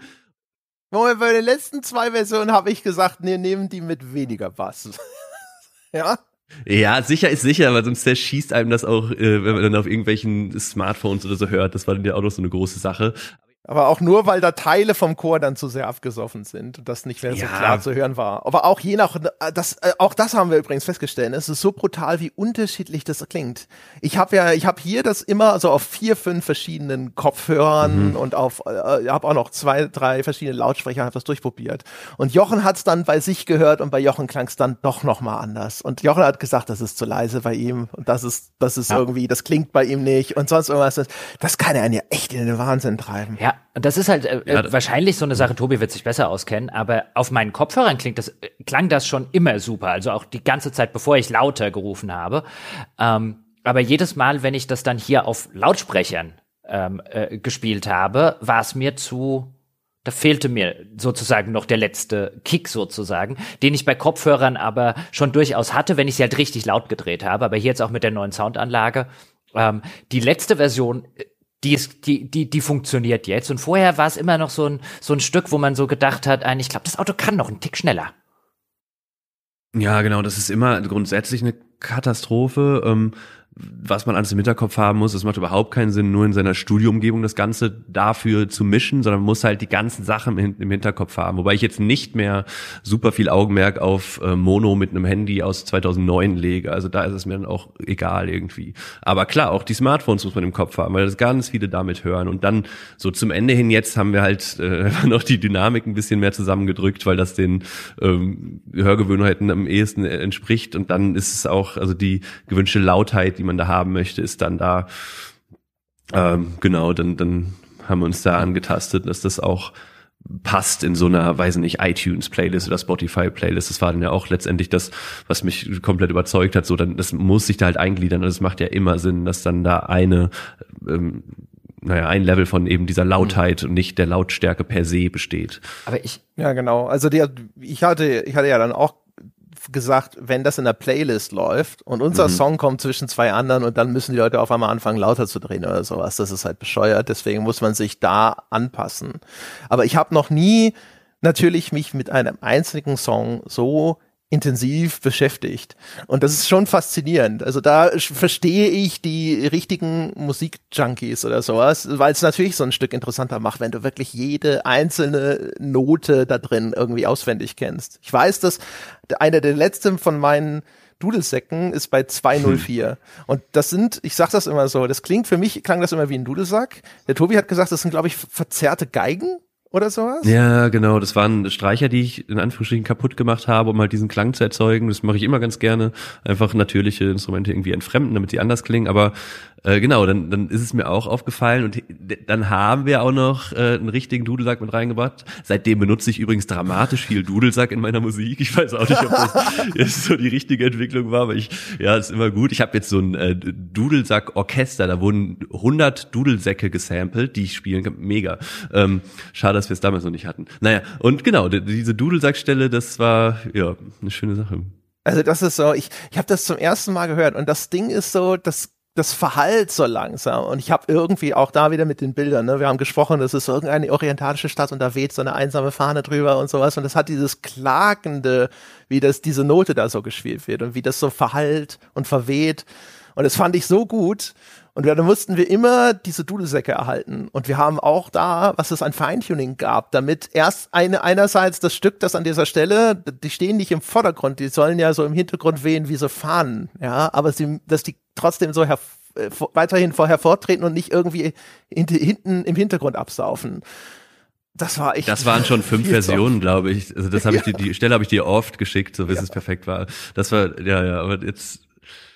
Moment, bei den letzten zwei Versionen habe ich gesagt, nee, nehmen die mit weniger Bass. *laughs* ja? Ja, sicher ist sicher, aber sonst zerschießt einem das auch, äh, wenn man dann auf irgendwelchen Smartphones oder so hört. Das war dann ja auch noch so eine große Sache. Aber auch nur, weil da Teile vom Chor dann zu sehr abgesoffen sind und das nicht mehr so Ja. klar zu hören war. Aber auch je nach, äh, das, äh, auch das haben wir übrigens festgestellt. Es ist so brutal, wie unterschiedlich das klingt. Ich habe ja, ich habe hier das immer so auf vier, fünf verschiedenen Kopfhörern und auf, äh, ich habe auch noch zwei, drei verschiedene Lautsprecher, habe das durchprobiert. Und Jochen hat es dann bei sich gehört und bei Jochen klang es dann doch noch mal anders. Und Jochen hat gesagt, das ist zu leise bei ihm und das ist, das ist Ja. irgendwie, das klingt bei ihm nicht und sonst irgendwas. Das, kann er ja echt in den Wahnsinn treiben. Ja, und das ist halt äh, Ja, wahrscheinlich so eine Sache, Tobi wird sich besser auskennen, aber auf meinen Kopfhörern klingt das, klang das schon immer super, also auch die ganze Zeit, bevor ich lauter gerufen habe. Ähm, aber jedes Mal, wenn ich das dann hier auf Lautsprechern ähm, äh, gespielt habe, war es mir zu, da fehlte mir sozusagen noch der letzte Kick sozusagen, den ich bei Kopfhörern aber schon durchaus hatte, wenn ich sie halt richtig laut gedreht habe, aber hier jetzt auch mit der neuen Soundanlage. Ähm, die letzte Version, äh, die ist, die, die, die funktioniert jetzt. Und vorher war es immer noch so ein, so ein Stück, wo man so gedacht hat, ein, ich glaube, das Auto kann noch einen Tick schneller. Ja, genau, das ist immer grundsätzlich eine Katastrophe. Ähm, was man alles im Hinterkopf haben muss, es macht überhaupt keinen Sinn, nur in seiner Studioumgebung das Ganze dafür zu mischen, sondern man muss halt die ganzen Sachen im, Hinterkopf haben. Wobei ich jetzt nicht mehr super viel Augenmerk auf äh, Mono mit einem Handy aus 2009 lege. Also da ist es mir dann auch egal irgendwie. Aber klar, auch die Smartphones muss man im Kopf haben, weil das ganz viele damit hören. Und dann so zum Ende hin jetzt haben wir halt äh, *laughs* noch die Dynamik ein bisschen mehr zusammengedrückt, weil das den ähm, Hörgewohnheiten am ehesten entspricht. Und dann ist es auch, also die gewünschte Lautheit, die man da haben möchte, ist dann da. Ähm, genau, dann, dann haben wir uns da angetastet, dass das auch passt in so einer, weiß nicht, iTunes-Playlist oder Spotify-Playlist. Das war dann ja auch letztendlich das, was mich komplett überzeugt hat. So, dann, das muss sich da halt eingliedern und es macht ja immer Sinn, dass dann da eine, ähm, naja, ein Level von eben dieser Lautheit und nicht der Lautstärke per se besteht. Aber ich, Ja, genau. Also der, ich hatte, ich hatte ja dann auch gesagt, wenn das in der Playlist läuft und unser Song kommt zwischen zwei anderen und dann müssen die Leute auf einmal anfangen lauter zu drehen oder sowas, das ist halt bescheuert. Deswegen muss man sich da anpassen. Aber ich habe noch nie natürlich mich mit einem einzigen Song so intensiv beschäftigt. Und das ist schon faszinierend. Also da verstehe ich die richtigen Musikjunkies oder sowas, weil es natürlich so ein Stück interessanter macht, wenn du wirklich jede einzelne Note da drin irgendwie auswendig kennst. Ich weiß, dass einer der letzten von meinen Dudelsäcken ist bei 204. Und das sind, ich sag das immer so, das klingt für mich, klang das immer wie ein Dudelsack. Der Tobi hat gesagt, das sind, glaube ich, verzerrte Geigen oder sowas. Ja, genau. Das waren Streicher, die ich in Anführungsstrichen kaputt gemacht habe, um halt diesen Klang zu erzeugen. Das mache ich immer ganz gerne. Einfach natürliche Instrumente irgendwie entfremden, damit sie anders klingen. Aber äh, genau, dann, dann ist es mir auch aufgefallen. Und dann haben wir auch noch äh, einen richtigen Dudelsack mit reingebracht. Seitdem benutze ich übrigens dramatisch viel Dudelsack in meiner Musik. Ich weiß auch nicht, ob das *laughs* jetzt so die richtige Entwicklung war, aber ich, ja, ist immer gut. Ich habe jetzt so ein äh, Dudelsack-Orchester. Da wurden 100 Dudelsäcke gesampelt, die ich spielen kann. Mega. Ähm, schade, dass wir es damals noch nicht hatten. Naja, und genau, die- diese Dudelsackstelle, das war ja eine schöne Sache. Also das ist so, ich, ich habe das zum ersten Mal gehört und das Ding ist so, das das verhallt so langsam. Und ich habe irgendwie auch da wieder mit den Bildern, ne, wir haben gesprochen, das ist irgendeine orientalische Stadt und da weht so eine einsame Fahne drüber und sowas. Und das hat dieses klagende, wie das diese Note da so gespielt wird und wie das so verhallt und verweht und das fand ich so gut und dann mussten wir immer diese Dudelsäcke erhalten. Und wir haben auch da, was es an Feintuning gab, damit erst eine, einerseits das Stück, das an dieser Stelle, die stehen nicht im Vordergrund, die sollen ja so im Hintergrund wehen wie so Fahnen, ja, aber sie, dass die trotzdem so herv äh, weiterhin vor hervortreten und nicht irgendwie hint hinten im Hintergrund absaufen. Das war echt. Das waren schon fünf. Versionen, glaube ich. Also das habe ich *laughs* dir, die Stelle habe ich dir oft geschickt, so bis es perfekt war. Das war, ja, ja, aber jetzt,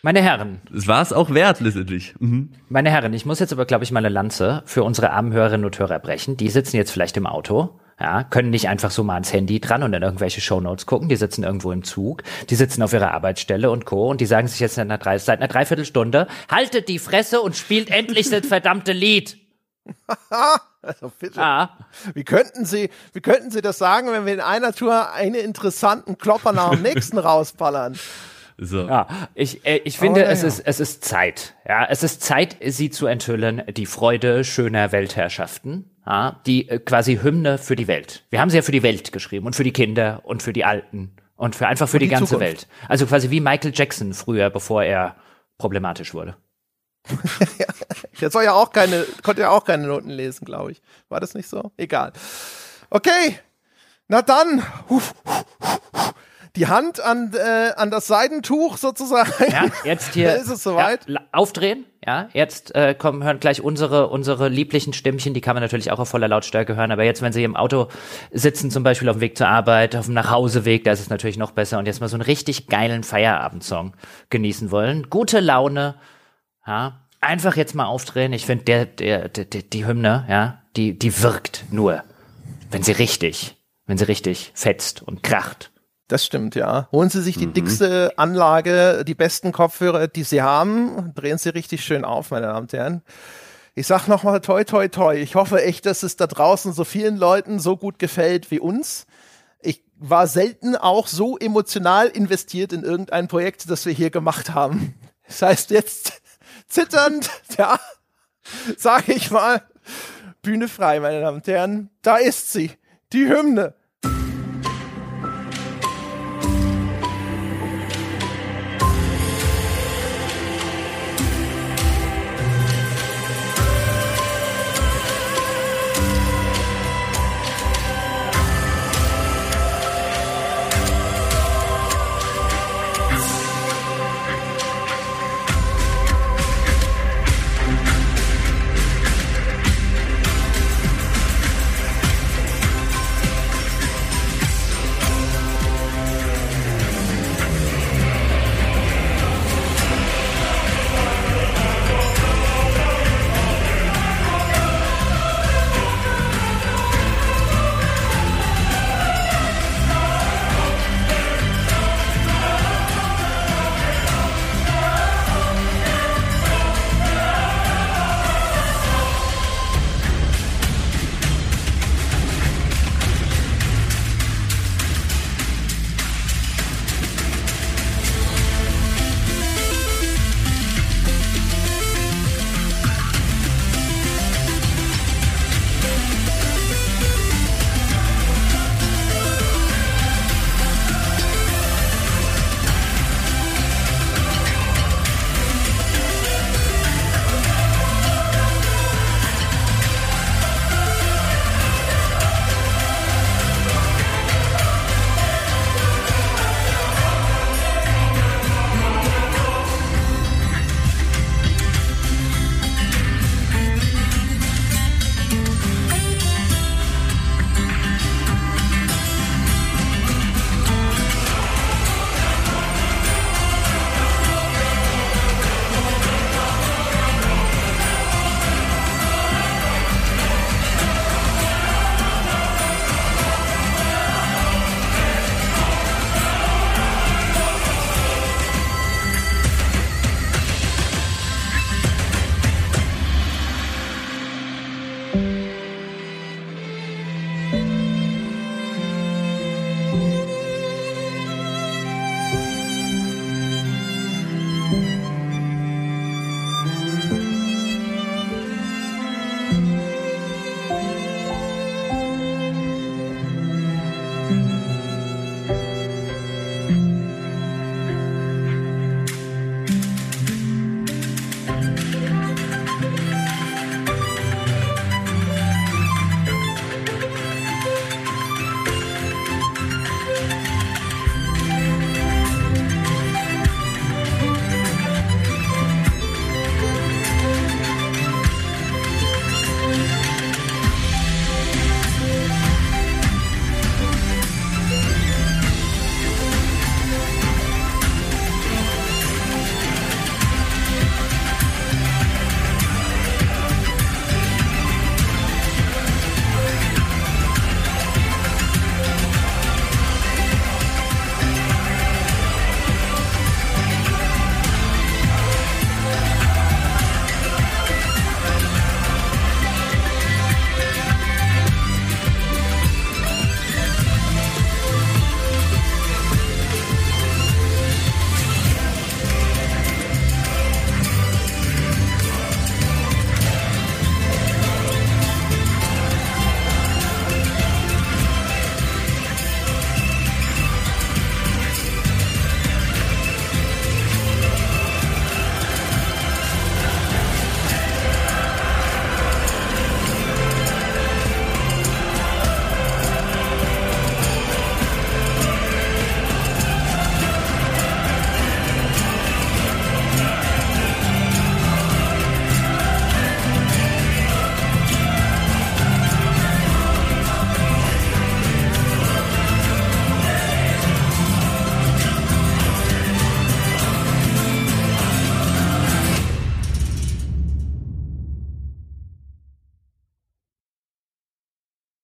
meine Herren, es war es auch wert letztendlich. Mhm. meine Herren, ich muss jetzt aber, glaube ich, mal eine Lanze für unsere armen Hörerinnen und Hörer brechen. Die sitzen jetzt vielleicht im Auto. Ja, können nicht einfach so mal ans Handy dran und in irgendwelche Shownotes gucken. Die sitzen irgendwo im Zug, die sitzen auf ihrer Arbeitsstelle und Co. Und die sagen sich jetzt seit einer, drei, seit einer Dreiviertelstunde, haltet die Fresse und spielt endlich das verdammte Lied. *laughs* Also bitte. Ah, Wie könnten Sie, wie könnten Sie das sagen, wenn wir in einer Tour einen interessanten Klopper nach dem *laughs* nächsten rausballern? So. ja. Ich, äh, ich finde, Oh, ja, es ja. ist, es ist Zeit. Ja, es ist Zeit, sie zu enthüllen, die Freude schöner Weltherrschaften. Ja, die äh, quasi Hymne für die Welt. Wir haben sie ja für die Welt geschrieben und für die Kinder und für die Alten und für einfach für die, die ganze Zukunft. Welt. Also quasi wie Michael Jackson früher, bevor er problematisch wurde. *laughs* Der soll ja auch keine, konnte ja auch keine Noten lesen, glaube ich. War das nicht so? Egal. Okay. Na dann. Die Hand an, äh, an das Seidentuch sozusagen. Ja, jetzt hier. *laughs* ist es soweit. Ja, aufdrehen. Ja, jetzt äh, kommen, hören gleich unsere, unsere lieblichen Stimmchen, die kann man natürlich auch auf voller Lautstärke hören, aber jetzt, wenn Sie im Auto sitzen, zum Beispiel auf dem Weg zur Arbeit, auf dem Nachhauseweg, da ist es natürlich noch besser und jetzt mal so einen richtig geilen Feierabendsong genießen wollen. Gute Laune, ja, einfach jetzt mal aufdrehen. Ich finde, der, der, der, die Hymne, ja, die, die wirkt nur, wenn sie richtig, wenn sie richtig fetzt und kracht. Das stimmt, ja. Holen Sie sich die mhm. dickste Anlage, die besten Kopfhörer, die Sie haben, drehen Sie richtig schön auf, meine Damen und Herren. Ich sag nochmal toi toi toi. Ich hoffe echt, dass es da draußen so vielen Leuten so gut gefällt wie uns. Ich war selten auch so emotional investiert in irgendein Projekt, das wir hier gemacht haben. Das heißt jetzt zitternd, *laughs* ja, sage ich mal, Bühne frei, meine Damen und Herren. Da ist sie, die Hymne